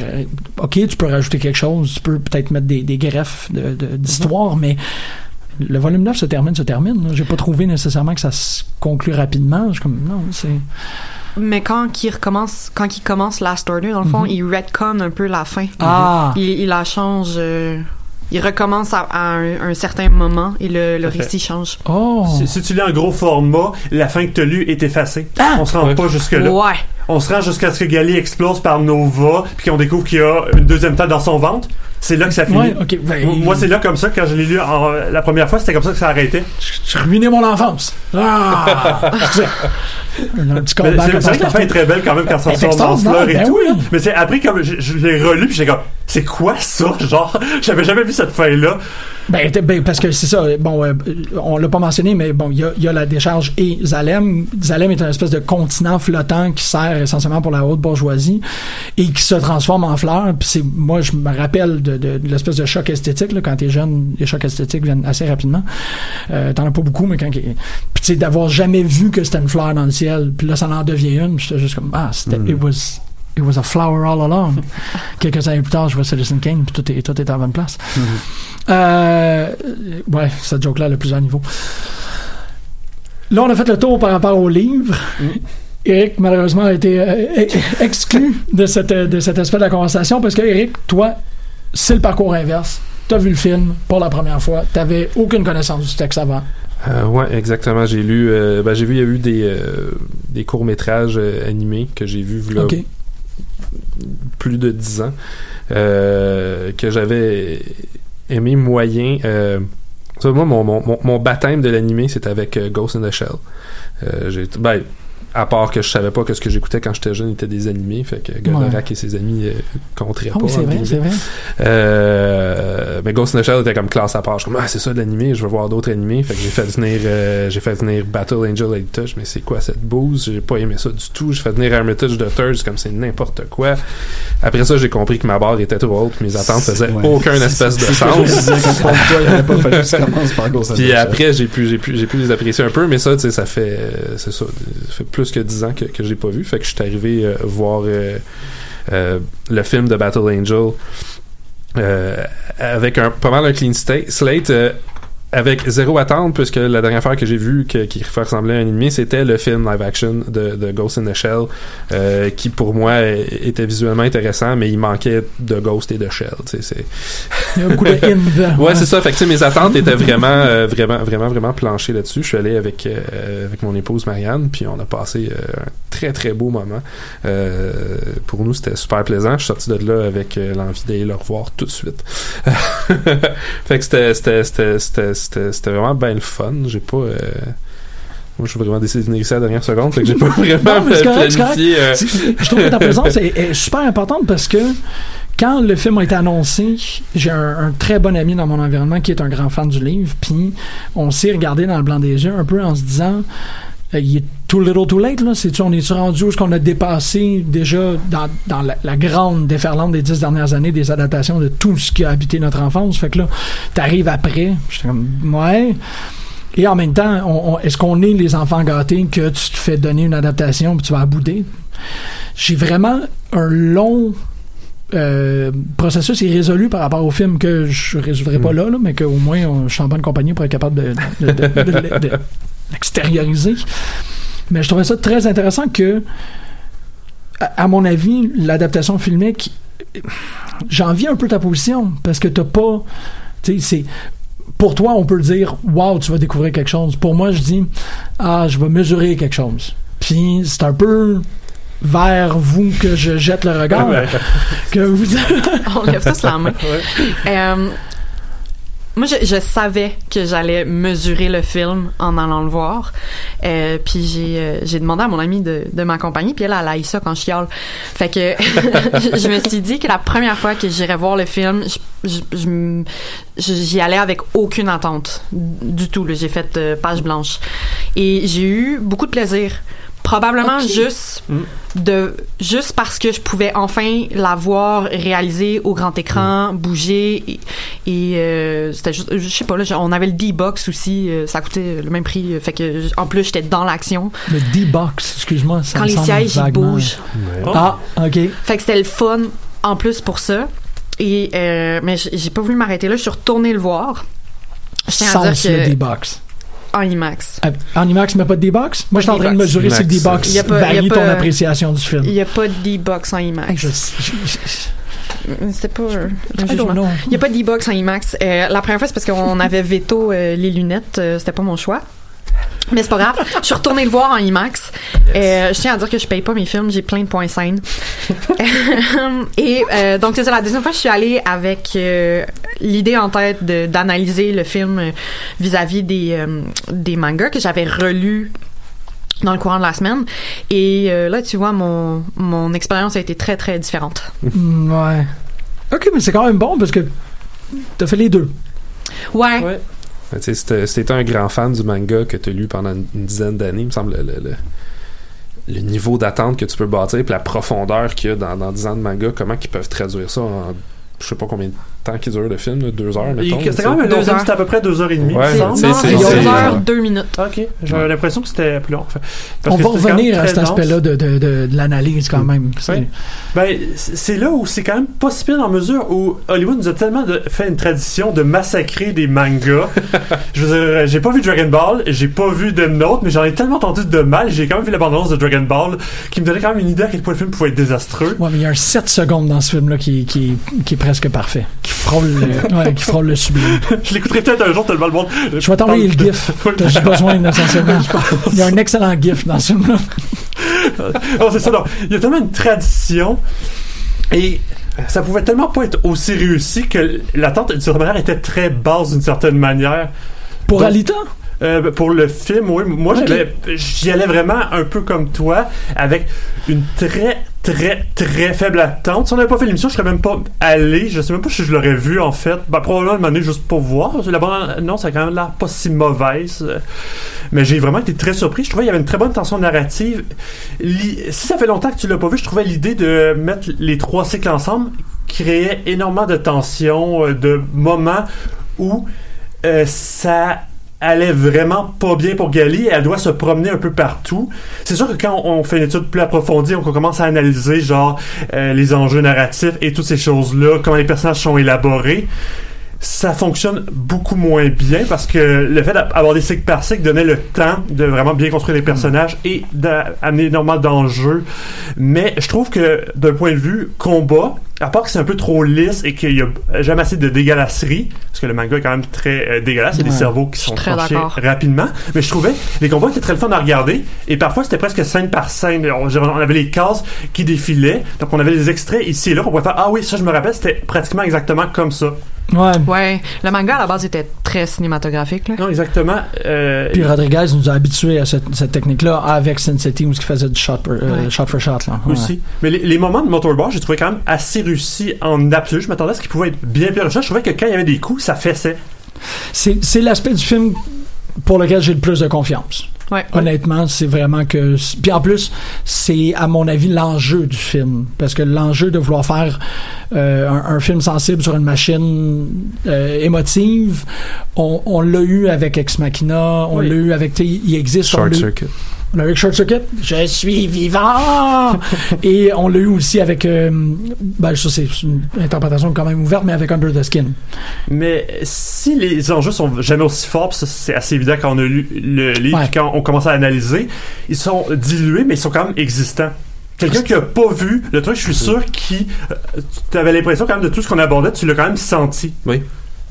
ok, tu peux rajouter quelque chose, tu peux peut-être mettre des, des greffes de- de- d'histoire, mais le volume 9 se termine, se termine. J'ai pas trouvé nécessairement que ça se conclue rapidement. Je comme, non, c'est. Mais quand il recommence, quand il commence Last Order, dans le fond, Mhm. il retconne un peu la fin. Ah! Il, il la change. euh, il recommence à, à un, un certain moment et le, le récit change. Oh! Si, si tu lis en gros format, la fin que tu as lue est effacée. Ah! On se rend Ouais. pas jusque-là. Ouais. On se rend jusqu'à ce que Gali explose par Nova, puis qu'on découvre qu'il y a une deuxième tête dans son ventre. C'est là que ça finit. Ouais, ben, Moi- c'est là comme ça, quand je l'ai lu en- la première fois, c'était comme ça que ça arrêtait. J'ai ruiné mon enfance. Ah! un petit C'est vrai que la fin est très belle quand même quand ça Ben, sort dans fleurs et ben tout. oui. là. Mais c'est après, comme je, je l'ai relu, puis j'étais comme, c'est quoi ça? Genre, j'avais jamais vu cette fin-là. Ben, ben, parce que c'est ça. Bon, euh, on l'a pas mentionné, mais bon, il y y a la décharge et Zalem. Zalem est un espèce de continent flottant qui sert essentiellement pour la haute bourgeoisie et qui se transforme en fleurs. Puis c'est, moi, je me rappelle de, de- de l'espèce de choc esthétique là, quand t'es jeune. Les chocs esthétiques viennent assez rapidement. Euh, T'en as pas beaucoup, mais quand puis tu sais d'avoir jamais vu que c'était une fleur dans le ciel. Puis là, ça en devient une. J'étais juste comme ah, c'était Mm. it was it was a flower all along. Quelques années plus tard, je vois Citizen Kane, puis tout est tout est à la bonne place. Euh, ouais, cette joke-là, le plusieurs niveaux. Là, on a fait le tour par rapport au livre. Eric, malheureusement, a été euh, e- exclu de, cette, euh, de cet aspect de la conversation parce que, Eric, toi, c'est le parcours inverse. T'as vu le film pour la première fois. T'avais aucune connaissance du texte avant. Euh, ouais, exactement. J'ai lu, euh, ben, j'ai vu, il y a eu des, euh, des courts métrages animés que j'ai vus là, OK. Plus de 10 ans euh, que j'avais aimé moyen. Euh, mon, baptême de l'animé, c'était avec euh, Ghost in the Shell. Euh, ben, à part que je savais pas que ce que j'écoutais quand j'étais jeune était des animés, fait que Goldorak et ses amis euh, compteraient Ah pas. oui, c'est vrai, c'est vrai. Euh, mais Ghost in the Shell était comme classe à part. Je suis comme, ah, c'est ça de l'animé, je veux voir d'autres animés. Fait que j'ai fait venir, euh, j'ai fait venir Battle Angel Heritage, mais c'est quoi cette bouse? J'ai pas aimé ça du tout. J'ai fait venir Hermitage de Thirds, comme c'est n'importe quoi. Après ça, j'ai compris que ma barre était trop haute, mes attentes faisaient Ouais. aucun espèce de sens. Puis après, j'ai pu, j'ai pu, j'ai pu les apprécier un peu, mais ça, tu sais, ça fait, euh, c'est ça, ça fait plus que 10 ans que, que j'ai pas vu. Fait que je suis arrivé euh, voir euh, euh, le film de Battle Angel avec un pas mal un clean slate. Avec zéro attente, puisque la dernière fois que j'ai vu que, qui fait ressembler à un ennemi, c'était le film live action de, de Ghost in the Shell, euh, qui pour moi était visuellement intéressant, mais il manquait de Ghost et de Shell. C'est, Il y a un coup de in dedans. Ouais, c'est ça. Fait que, mes attentes étaient vraiment, euh, vraiment, vraiment, vraiment planchées là-dessus. Je suis allé avec, euh, avec mon épouse Marianne, puis on a passé euh, un très, très beau moment. Euh, pour nous, c'était super plaisant. Je suis sorti de là avec l'envie d'aller le revoir tout de suite. fait que c'était, c'était, c'était, c'était, c'était, vraiment bien le fun. J'ai pas... euh, moi, je suis vraiment décidé de ici à la dernière seconde, fait que j'ai pas vraiment Non, correct, planifié... euh, Je trouve que ta présence est, est super importante parce que quand le film a été annoncé, j'ai un, un très bon ami dans mon environnement qui est un grand fan du livre, puis on s'est regardé dans le blanc des yeux un peu en se disant il est too little too late là. C'est on est rendu où est-ce qu'on a dépassé déjà dans, dans la, la grande déferlante des dix dernières années des adaptations de tout ce qui a habité notre enfance? Fait que là t'arrives après comme ouais. Et en même temps, est-ce qu'on est les enfants gâtés que tu te fais donner une adaptation puis tu vas bouder? J'ai vraiment un long euh, processus irrésolu par rapport au film que je résoudrai pas là, là, mais qu'au moins on- je suis en bonne compagnie pour être capable de, de- de- de- de- de l'extérioriser. Mais je trouvais ça très intéressant que, à, à mon avis, l'adaptation filmique, j'envie un peu ta position parce que t'as pas Tu sais, c'est pour toi, on peut dire, wow, tu vas découvrir quelque chose. Pour moi, je dis, ah, je vais mesurer quelque chose. Puis c'est un peu vers vous que je jette le regard. Que vous. On lève tous la main. Euh, moi, je, savais que j'allais mesurer le film en allant le voir. Euh, puis j'ai euh, demandé à mon amie de, de m'accompagner. Puis elle, elle a ça quand je chiale. Fait que je me suis dit que la première fois que j'irais voir le film, j'y allais avec aucune attente du tout. J'ai fait euh, page blanche. Et j'ai eu beaucoup de plaisir. Probablement juste de juste parce que je pouvais enfin la voir réalisée au grand écran, bouger et, et, euh, c'était juste je sais pas là, on avait le D-box aussi, euh, ça coûtait le même prix, fait que en plus j'étais dans l'action. Le D-Box, excuse-moi. ça Quand me les sièges ils bougent. Ah, ok. Fait que c'était le fun en plus pour ça. Et euh, mais j'ai pas voulu m'arrêter là, je suis retournée le voir. Je tiens à le que D-Box. En IMAX. En IMAX, mais pas de D-Box? Moi, je suis en train de D-Box. mesurer si le D-Box varie ton appréciation du film. Il y a pas de D-box en IMAX. C'était pas euh, un jugement. Il n'y a pas d'e-box en IMAX. Euh, la première fois, c'est parce qu'on avait veto euh, les lunettes. euh, C'était pas mon choix. Mais c'est pas grave. Je suis retournée le voir en IMAX. Euh, je tiens à dire que je paye pas mes films. J'ai plein de points scènes. Et euh, donc, c'est ça. La deuxième fois, je suis allée avec euh, l'idée en tête de- d'analyser le film vis-à-vis des, euh, des mangas que j'avais relus dans le courant de la semaine. Et euh, là, tu vois, mon, mon expérience a été très, très différente. Ouais. Ok, mais c'est quand même bon parce que t'as fait les deux. Ouais. Ouais. Si t'étais un grand fan du manga que tu as lu pendant une, dizaine d'années, me semble le, le- niveau d'attente que tu peux bâtir puis la profondeur qu'il y a dans, 10 ans de manga, comment ils peuvent traduire ça en je sais pas combien de temps qu'il dure le film, là, deux heures, mettons. C'était quand même un Deux long film, heures. c'était à peu près deux heures et demie. Ouais, Non, c'est- 11 heures. 2 minutes. Ok, j'avais l'impression que c'était plus long. Enfin, parce On que va revenir à cet aspect-là de, de, de, de l'analyse quand même. Ben, c'est là où c'est quand même pas si pire dans la mesure où Hollywood nous a tellement de- fait une tradition de massacrer des mangas. Je veux dire, j'ai pas vu Dragon Ball, j'ai pas vu Death Note, mais j'en ai tellement entendu de mal. J'ai quand même vu l'abondance de Dragon Ball qui me donnait quand même une idée à quel point le film pouvait être désastreux. Ouais, mais il y a un 7 secondes dans ce film-là qui, qui, qui est presque parfait. Qui frôle le, ouais, qui frôle le sublime. Je l'écouterai peut-être un jour tellement le monde. Je vais t'envoyer le GIF. Juste besoin essentiellement. Il y a un excellent GIF dans ce film-là. Oh, c'est ça, non. Il y a tellement une tradition et ça pouvait tellement pas être aussi réussi que l'attente, d'une certaine manière, était très basse d'une certaine manière. Pour Donc, Alita? Euh, ben, pour le film, oui. Moi, j'y allais vraiment un peu comme toi, avec une très, très, très faible attente. Si on n'avait pas fait l'émission, je serais même pas allé. Je sais même pas si je l'aurais vu, en fait. Ben, probablement une année juste pour voir. La bande non, ça a quand même l'air pas si mauvaise. Euh, Mais j'ai vraiment été très surpris. Je trouvais qu'il y avait une très bonne tension narrative. Si ça fait longtemps que tu l'as pas vu, je trouvais l'idée de mettre les trois cycles ensemble créait énormément de tension, euh, de moments où euh, ça allait vraiment pas bien pour Gali. Elle doit se promener un peu partout. C'est sûr que quand on fait une étude plus approfondie, on commence à analyser genre euh, les enjeux narratifs et toutes ces choses-là, comment les personnages sont élaborés. Ça fonctionne beaucoup moins bien parce que le fait d'avoir des cycles par cycle donnait le temps de vraiment bien construire les personnages et d'amener énormément d'enjeux. Mais je trouve que d'un point de vue combat, à part que c'est un peu trop lisse et qu'il y a jamais assez de dégueulasserie, parce que le manga est quand même très euh, dégueulasse, il y a des cerveaux qui sont très tranchés rapidement, mais je trouvais les combats étaient très le fun à regarder et parfois c'était presque scène par scène. On, on avait les cases qui défilaient, donc on avait des extraits ici et là qu'on pouvait faire ah oui ça je me rappelle c'était pratiquement exactement comme ça. Ouais. Ouais, le manga à la base était très cinématographique. Là. Non exactement. euh, Puis Rodriguez nous a habitués à cette, cette technique-là avec Sin City où il faisait du shot, per- euh, Ouais. shot for shot. Là. Ouais. aussi. Mais les, les moments de motorball, j'ai trouvé quand même assez réussi en absolu. Je m'attendais à ce qu'ils pouvaient être bien pire. Je trouvais que quand il y avait des coups, ça fessait. C'est c'est l'aspect du film pour lequel j'ai le plus de confiance. Ouais. Honnêtement, c'est vraiment que. Puis en plus, c'est à mon avis l'enjeu du film, parce que l'enjeu de vouloir faire euh, un, un film sensible sur une machine euh, émotive, on, on l'a eu avec Ex Machina, on Oui. l'a eu avec. Il existe. Short Circuit. On l'a eu avec Short Circuit. Je suis vivant! Et on l'a eu aussi avec. euh, ben, ça, c'est une interprétation quand même ouverte, mais avec Under the Skin. Mais si les enjeux sont jamais aussi forts, c'est assez évident quand on a lu le livre, Ouais. puis quand on commence à analyser, ils sont dilués, mais ils sont quand même existants. Quelqu'un qui a pas vu le truc, je suis sûr qui, euh, tu avais l'impression quand même de tout ce qu'on abordait, tu l'as quand même senti. Oui.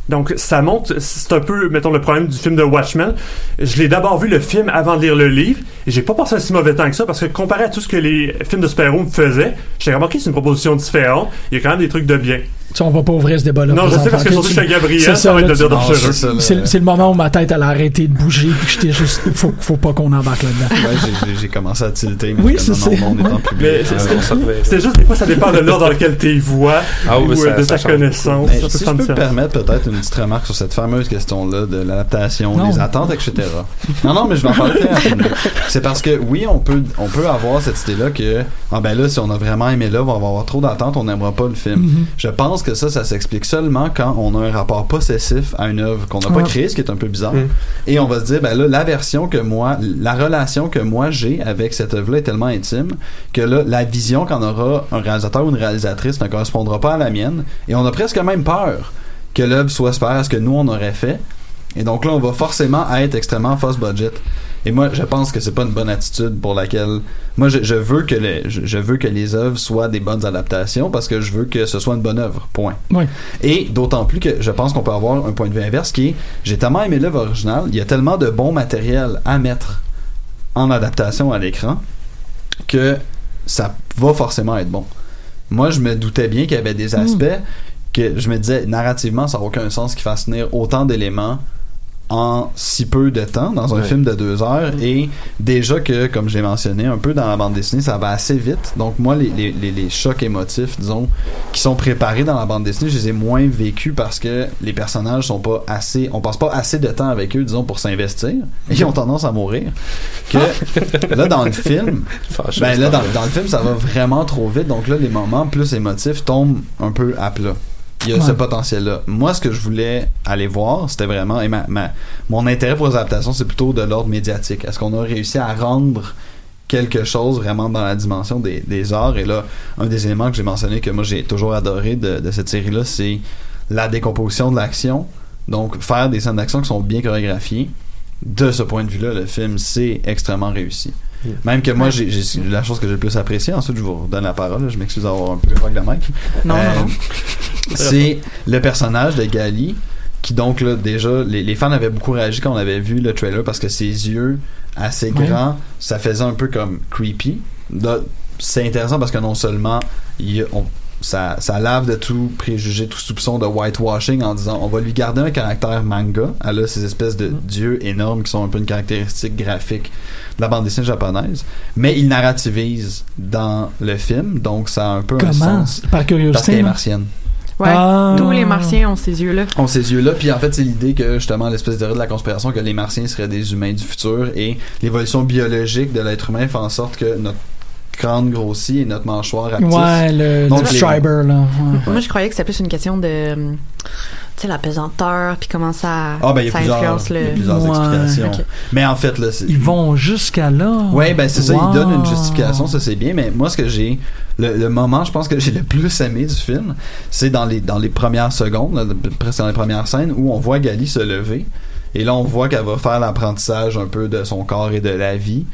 Donc, ça montre, c'est un peu, mettons, le problème du film de Watchmen. Je l'ai d'abord vu le film avant de lire le livre, et j'ai pas passé un si mauvais temps que ça, parce que comparé à tout ce que les films de super-héros me faisaient, j'ai remarqué que c'est une proposition différente. Il y a quand même des trucs de bien. Tu sais, on va pas ouvrir ce débat-là. Non, je sais, parce que surtout chez Gabriel, C'est ça va être de là, dire tu- dangereux. c'est ça, là. Le moment où ma tête elle a arrêté de bouger puis j'étais juste faut faut pas qu'on embarque là-dedans. Ouais, j'ai- commencé à tilter. mais Oui, comme, c'est ça. C'était juste, des fois, ça dépend de l'ordre dans lequel tu vois, Ah ou oui, euh, ça- de ça ta connaissance. Ça si je peux me permettre peut-être une petite remarque sur cette fameuse question-là de l'adaptation, Non. les attentes, etc. non, non, mais je vais en parler. C'est parce que oui, on peut, on peut avoir cette idée-là que, ah ben là, si on a vraiment aimé l'œuvre, on va avoir trop d'attentes, on n'aimera pas le film. Mhm. Je pense que ça, ça s'explique seulement quand on a un rapport possessif à une œuvre qu'on n'a pas Ouais. créée, ce qui est un peu bizarre. Mm. Et on va se dire, ben là, la version que moi, la relation que moi j'ai avec cette œuvre-là est tellement intime que là, la vision qu'en aura un réalisateur ou une réalisatrice ne correspondra pas à la mienne. Et on a presque même peur que l'œuvre soit supérieure à ce que nous on aurait fait. Et donc là, on va forcément être extrêmement fast budget. Et moi, je pense que c'est pas une bonne attitude pour laquelle moi je, je veux que les je, je veux que les œuvres soient des bonnes adaptations parce que je veux que ce soit une bonne œuvre. Point. Oui. Et d'autant plus que je pense qu'on peut avoir un point de vue inverse qui est j'ai tellement aimé l'œuvre originale, il y a tellement de bon matériel à mettre en adaptation à l'écran que ça va forcément être bon. Moi, je me doutais bien qu'il y avait des aspects que je me disais narrativement, ça n'a aucun sens qu'il fasse tenir autant d'éléments en si peu de temps dans un Ouais. film de deux heures. Et déjà que comme j'ai mentionné un peu dans la bande dessinée ça va assez vite. Donc moi les, les, les, les chocs émotifs disons qui sont préparés dans la bande dessinée je les ai moins vécus parce que les personnages sont pas assez on passe pas assez de temps avec eux disons pour s'investir. Et ils ont tendance à mourir. Que là dans le film ben là dans le film ça va vraiment trop vite. Donc là les moments plus émotifs tombent un peu à plat il y a Ouais. ce potentiel là moi ce que je voulais aller voir c'était vraiment et ma, ma- mon intérêt pour les adaptations c'est plutôt de l'ordre médiatique. Est-ce qu'on a réussi à rendre quelque chose vraiment dans la dimension des, des arts? Et là un des éléments que j'ai mentionné que moi j'ai toujours adoré de, de cette série là c'est la décomposition de l'action. Donc faire des scènes d'action qui sont bien chorégraphiées. De ce point de vue là le film c'est extrêmement réussi. Même que moi, j'ai la chose que j'ai le plus appréciée, ensuite je vous redonne la parole, je m'excuse d'avoir un peu rock le mic. Non, non, non. C'est le personnage de Gali, qui donc là, déjà, les, les fans avaient beaucoup réagi quand on avait vu le trailer parce que ses yeux assez Ouais. grands, ça faisait un peu comme creepy. C'est intéressant parce que non seulement il on- ça, ça lave de tout préjugé, tout soupçon de whitewashing en disant on va lui garder un caractère manga. Elle a ces espèces de dieux énormes qui sont un peu une caractéristique graphique de la bande dessinée japonaise. Mais il narrativise dans le film, donc ça a un peu un Comment? sens. Par Parce qu'elle curiosité. est là. martienne. Ouais. Ah. Tous les martiens ont ces yeux-là. ont ces yeux-là. Puis en fait, c'est l'idée que justement l'espèce de théorie de la conspiration que les martiens seraient des humains du futur et l'évolution biologique de l'être humain fait en sorte que notre crâne grossit et notre mâchoire actif. Ouais, le, Donc, le les- striber là. ouais. Moi, je croyais que c'était plus une question de, tu sais, la pesanteur, puis comment ça, Ah ben il y a ça plusieurs, influence il y a le. plusieurs Ouais. explications. Mais en fait là, Ils vont jusqu'à là. Ouais, ben c'est ça, Wow. il donne une justification, ça c'est bien, mais moi ce que j'ai le, le moment, je pense que j'ai le plus aimé du film, c'est dans les dans les premières secondes, là, presque dans les premières scènes où on voit Gali se lever et là on voit qu'elle va faire l'apprentissage un peu de son corps et de la vie.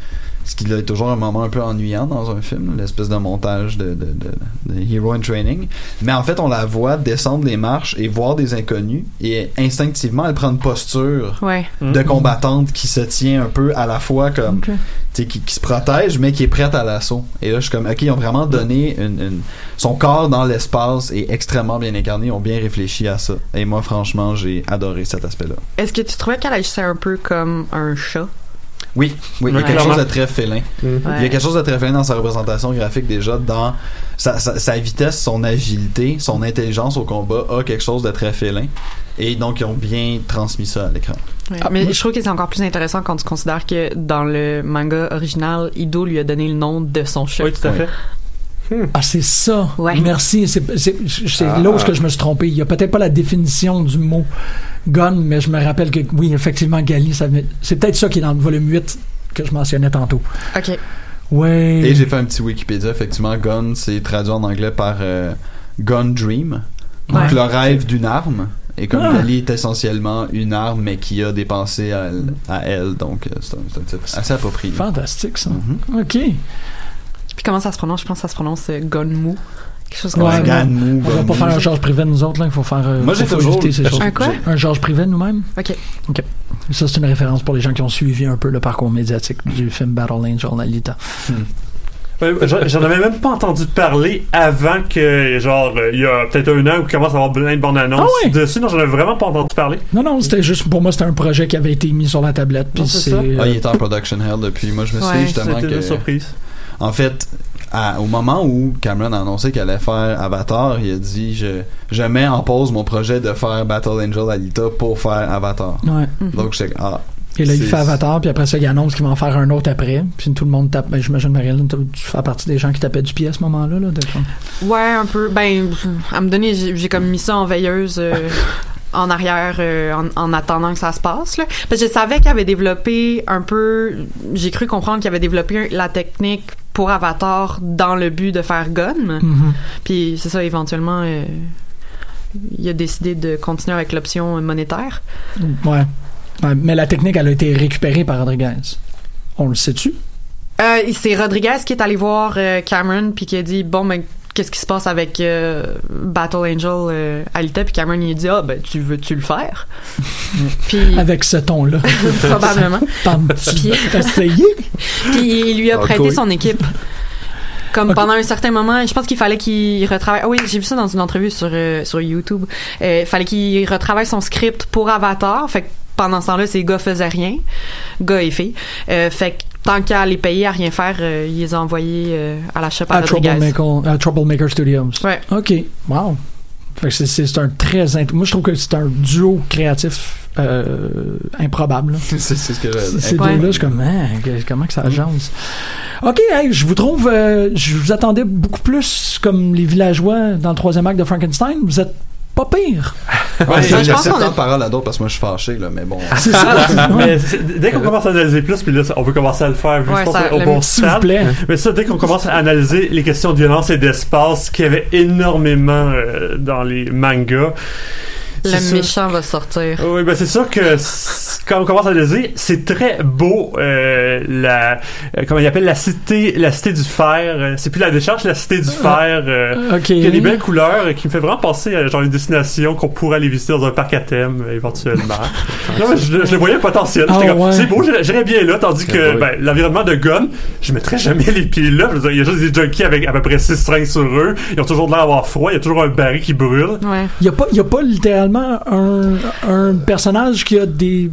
Ce qui là, est toujours un moment un peu ennuyant dans un film, l'espèce de montage de, de, de, de Hero in Training. Mais en fait, on la voit descendre les marches et voir des inconnus. Et instinctivement, elle prend une posture Ouais. de combattante qui se tient un peu à la fois comme Ok. tu sais, qui, qui se protège mais qui est prête à l'assaut et là je suis comme ok ils ont vraiment donné une, une- son corps dans l'espace est extrêmement bien incarné ils ont bien réfléchi à ça et moi franchement j'ai adoré cet aspect là Est-ce que tu trouvais qu'elle agissait un peu comme un chat? Oui oui il y a quelque chose de très félin Mhm. il y a quelque chose de très félin dans sa représentation graphique déjà dans sa, sa, sa vitesse son agilité son intelligence au combat a quelque chose de très félin et donc ils ont bien transmis ça à l'écran. Ah, Mais je trouve que c'est encore plus intéressant quand tu considères que dans le manga original, Ido lui a donné le nom de son chat. Oui, tout à fait. Ah, c'est ça. Ouais. Merci. C'est Ah. là où que je me suis trompé. Il y a peut-être pas la définition du mot gun, mais je me rappelle que, oui, effectivement, Gali, c'est peut-être ça qui est dans le volume 8 que je mentionnais tantôt. Ok. Ouais. Et j'ai fait un petit Wikipédia, effectivement, gun, c'est traduit en anglais par euh, gun dream. Donc Ouais. le rêve d'une arme. Et comme Ah. Gali est essentiellement une arme, mais qui a des pensées à elle, à elle. donc euh, c'est assez approprié. Fantastique, ça. Mhm. OK. Puis comment ça se prononce? Je pense que ça se prononce euh, Gonmu. Quelque chose comme Ouais, ça. Ganmou, On va pas faire un Georges Privé nous autres, là. Il faut faire. euh, Moi, j'ai toujours- éviter ces choses. Un quoi? Un Georges Privé nous-mêmes? Ok. Ça, c'est une référence pour les gens qui ont suivi un peu le parcours médiatique du film Battle Angel Alita. Ouais, J'en j'en avais même pas entendu parler avant que, genre, euh, il y a peut-être un an où il commence à avoir plein de bandes annonces Ah ouais? dessus. Non, j'en avais vraiment pas entendu parler. Non, non, c'était juste, pour moi, c'était un projet qui avait été mis sur la tablette. Puis Non, c'est c'est. ça. Ah, il est en production hell depuis. Moi, je me suis Ouais, justement C'était une que. surprise. En fait, à- au moment où Cameron a annoncé qu'elle allait faire Avatar, il a dit je, je mets en pause mon projet de faire Battle Angel Alita pour faire Avatar. Ouais. Donc, j'étais ah. Et là, il fait Avatar, puis après ça, il annonce qu'il va en faire un autre après. Puis tout le monde tape. Ben, j'imagine, Marilyn, tu fais partie des gens qui tapaient du pied à ce moment-là. Là, Ouais, un peu. Ben, à me donner, j'ai j'ai comme mis ça en veilleuse. euh, en arrière euh, en, en attendant que ça se passe là. Parce que je savais qu'il avait développé un peu j'ai cru comprendre qu'il avait développé la technique pour Avatar dans le but de faire Gun. Mhm. Puis c'est ça éventuellement euh, il a décidé de continuer avec l'option monétaire. Ouais. Ouais, Mais la technique, elle a été récupérée par Rodriguez. On le sait-tu? Euh, c'est Rodriguez qui est allé voir Cameron puis qui a dit bon ben qu'est-ce qui se passe avec euh, Battle Angel euh, Alita puis Cameron il dit ah ben tu veux tu le faire? Puis Avec ce ton-là. probablement. Tente-tu Puis- puis il lui a Ah, prêté son équipe. Comme pendant un certain moment je pense qu'il fallait qu'il retravaille. Ah oui j'ai vu ça dans une entrevue sur euh, sur YouTube. Euh, il fallait qu'il retravaille son script pour Avatar. Fait que pendant ce temps-là ces gars faisaient rien. Gars et filles. Euh, fait que tant qu'à les payer à rien faire euh, il les a envoyés euh, à la shop à À Troublemaker, à Troublemaker Studios. Ouais. OK. Wow. Fait que c'est- c'est c'est un très. int- Moi, je trouve que c'est un duo créatif euh, improbable. c'est c'est ce que Ces deux-là, je suis comme, Hein, que- comment que ça agence? OK, hey, je vous trouve, euh, je vous attendais beaucoup plus comme les villageois dans le troisième acte de Frankenstein. Vous êtes pas pire. Ouais, je j'ai pense qu'on a- temps de parole à d'autres parce que moi je suis fâché là, mais bon. C'est ça. Mais dès qu'on commence à analyser plus, puis là, on peut commencer à le faire, vu que Ouais, je pense ça- au bon S'il vous plaît. Mais ça, dès qu'on commence à analyser les questions de violence et d'espace, qu'il y avait énormément euh, dans les mangas. Le sûr- méchant va sortir Oui, ben c'est sûr que quand on commence à analyser, c'est très beau euh, la euh, comment il appelle la cité la cité du fer. euh, c'est plus la décharge, la cité du fer. euh, OK. qui a des belles couleurs, qui me fait vraiment penser à genre une destination qu'on pourrait aller visiter dans un parc à thème éventuellement. non, mais je, je le voyais le potentiel. Ah, comme, ouais. C'est beau, j'irais bien là, tandis que Ah, ben, l'environnement de Gun, je mettrais jamais les pieds là. Je veux dire, il y a juste des junkies avec à peu près 6 strings sur eux. Ils ont toujours l'air d'avoir froid. Il y a toujours un baril qui brûle. ouais Il n'y a, pas- y a pas littéralement un, un personnage qui a des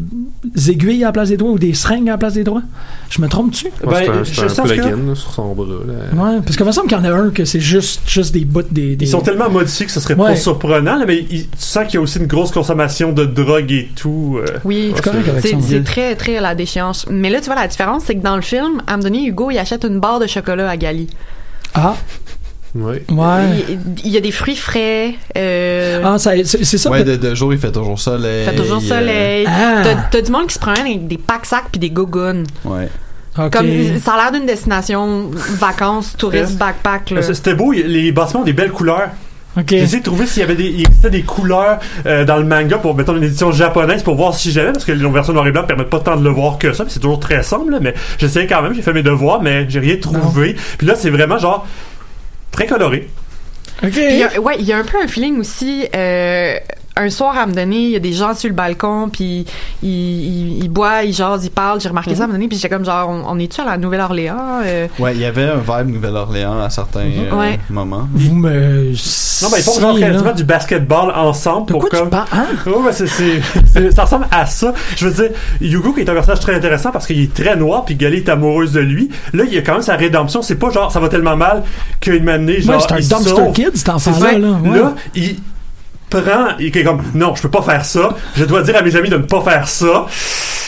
aiguilles à la place des doigts ou des seringues à la place des doigts? Je me trompe-tu? Ouais, Ben, c'est un, je un que- plugin là, sur son bras. Là. Ouais, parce qu'il me semble qu'il y en a un que c'est juste, juste des bouts des. des- Ils sont tellement modifiés que ce serait Ouais. pas surprenant, là, mais il- tu sens qu'il y a aussi une grosse consommation de drogue et tout. euh. oui. C'est très, très à la déchéance. Mais là, tu vois, la différence, c'est que dans le film, à me donner, Hugo, il achète une barre de chocolat à Gali. Ah, Ouais. ouais. Il, y a des fruits frais. Euh, Ah, c'est ça. Ouais, de, de jour il fait toujours soleil. il fait toujours euh, soleil. Ah. T'as- du monde qui se promène avec des packs-sacs puis des gogoons. ouais. Comme, ça a l'air d'une destination vacances, touristes, backpack. C'est- C'était beau, les bâtiments ont des belles couleurs. Ok. J'ai essayé de trouver s'il y avait des, il existait des couleurs euh, dans le manga pour, mettons, une édition japonaise pour voir si j'avais, parce que les versions noir et blanc permettent pas tant de le voir que ça, c'est toujours très là, mais j'essayais quand même, j'ai fait mes devoirs, mais j'ai rien trouvé. Puis là, c'est vraiment genre très coloré. Ok. Il y a- ouais, il y a un peu un feeling aussi. euh, un soir à me donner, il y a des gens sur le balcon, puis ils, ils, ils boivent, ils jasent, ils parlent. J'ai remarqué ça à me donner, puis j'étais comme genre, on, on est-tu à la Nouvelle-Orléans Euh, Ouais, il y avait un vibe Nouvelle-Orléans à certains euh, Ouais. moments. Vous me. Non, ben, ils font là. quasiment du basketball ensemble De pour quoi tu comme. parles? Hein? Ouais, c'est- ça ressemble à ça. Je veux dire, Yugo qui est un personnage très intéressant parce qu'il est très noir puis Gali est amoureuse de lui. Là, il y a quand même sa rédemption. C'est pas genre ça va tellement mal qu'il m'a amené genre Ouais, c'est un il dumpster sauve. kid, cet C'est enfant-là. Là, ouais. Là, il prend, il est comme non, je peux pas faire ça. Je dois dire à mes amis de ne pas faire ça.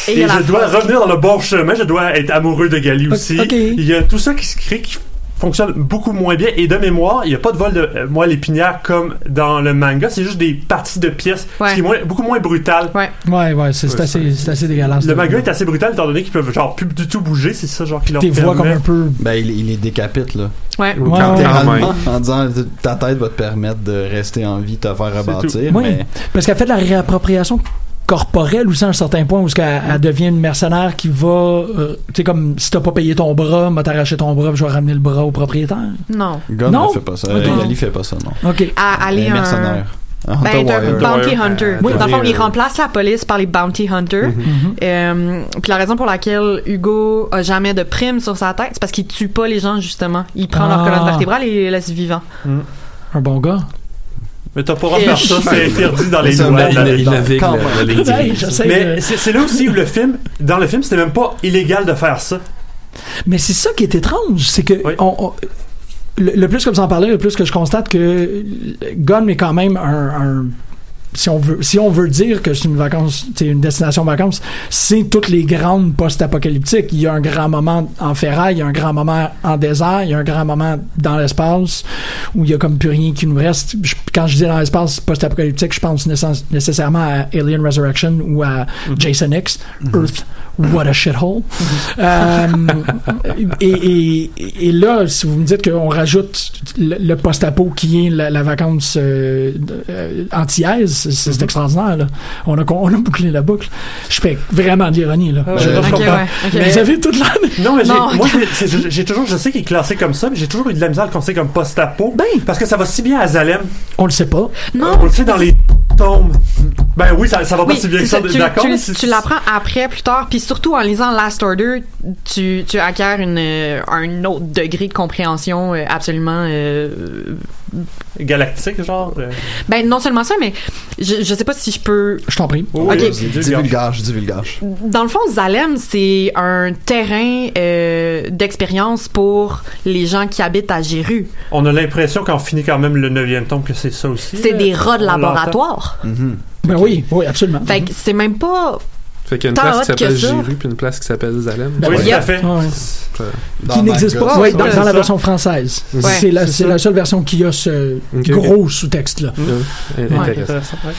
et je dois revenir dans le bon chemin. Je dois être amoureux de Gali aussi. Il y a tout ça qui se crée qui fonctionne beaucoup moins bien et de mémoire il n'y a pas de vol de euh, moelle épinière comme dans le manga c'est juste des parties de pièces Ouais. ce qui est moins- beaucoup moins brutal Ouais. Ouais, ouais, c'est c'est Ouais, assez, c'est assez dégueulasse. le manga est assez brutal étant donné qu'ils peuvent genre plus du tout bouger c'est ça genre qui leur Tes voix comme un peu. Ben, il, il les décapite, là. Ouais. Ou Ouais, quand ouais. t'es en disant ta tête va te permettre de rester en vie, te faire rebâtir. Oui, Mais parce qu'elle fait de la réappropriation corporelle aussi à un certain point où ce qu'elle elle devient une mercenaire qui va euh, tu sais comme si t'as pas payé ton bras m'a t'arraché ton bras je vais ramener le bras au propriétaire Non. Gunn Non? ne fait pas ça. Ok. Euh, Ali fait pas ça, non. ok À aller un. mercenaire. Un Ben, un bounty hunter. Oui. Dans le fond, il remplace la police par les bounty hunters. Mhm. Euh, puis la raison pour laquelle Hugo a jamais de prime sur sa tête, c'est parce qu'il tue pas les gens justement. Il prend leur Ah. colonne vertébrale et les laisse vivants. un bon gars Mais t'as pas le droit de faire ça, c'est interdit dans les lois. mais il, j'essaie Mais c'est là aussi où le film, dans le film, c'était même pas illégal de faire ça. Mais c'est ça qui est étrange, c'est que Oui. on- on- le, le plus que vous en parlez, le plus que je constate que Gun est quand même un, un- si on veut si on veut dire que c'est une vacance, c'est une destination vacances, c'est toutes les grandes post-apocalyptiques. Il y a un grand moment en ferraille, il y a un grand moment en désert, il y a un grand moment dans l'espace où il y a comme plus rien qui nous reste. Je- quand je dis dans l'espace post-apocalyptique, je pense nécess- nécessairement à Alien Resurrection ou à Jason X, Earth. What a shithole. Euh, et, et, et là, si vous me dites qu'on rajoute le, le post-apo qui est la, la vacance euh, euh, antillaise, c'est extraordinaire. Là. On, a, on a bouclé la boucle. Je fais vraiment de l'ironie. Là. Euh, Je- je Ok, comprends. ouais, ok. Mais- vous avez toute l'année. Non, mais j'ai, Non, moi, j'ai- toujours, je sais qu'il est classé comme ça, mais j'ai toujours eu de la misère à le considérer comme post-apo. Ben. Parce que ça va si bien à Zalem. On le sait pas. Non. On le sait dans les tombes. Ben oui, ça, ça va pas Oui, si bien que ça, tu, d'accord? tu- l'apprends après, plus tard, puis surtout en lisant Last Order, tu, tu acquiers une, euh, un autre degré de compréhension euh, absolument. euh, Galactique, genre. euh. ben non seulement ça, mais je, je sais pas si je peux. Je t'en prie. Ok. oui. Divulgage, divulgage. Dans le fond, Zalem, c'est un terrain euh, d'expérience pour les gens qui habitent à Jéru. On a l'impression quand on finit quand même le 9e tome que c'est ça aussi. C'est des rats de On Mhm. Ben oui, oui, absolument. Fait que c'est même pas. Fait qu'il y a une place qui s'appelle ça. Jiru puis une place qui s'appelle Zalem. Ben Oui, tout à fait. Qui n'existe pas dans, la version française. Ouais, c'est la, c'est c'est ça. la seule version qui a ce gros sous-texte-là. Ouais. intéressant. Ouais.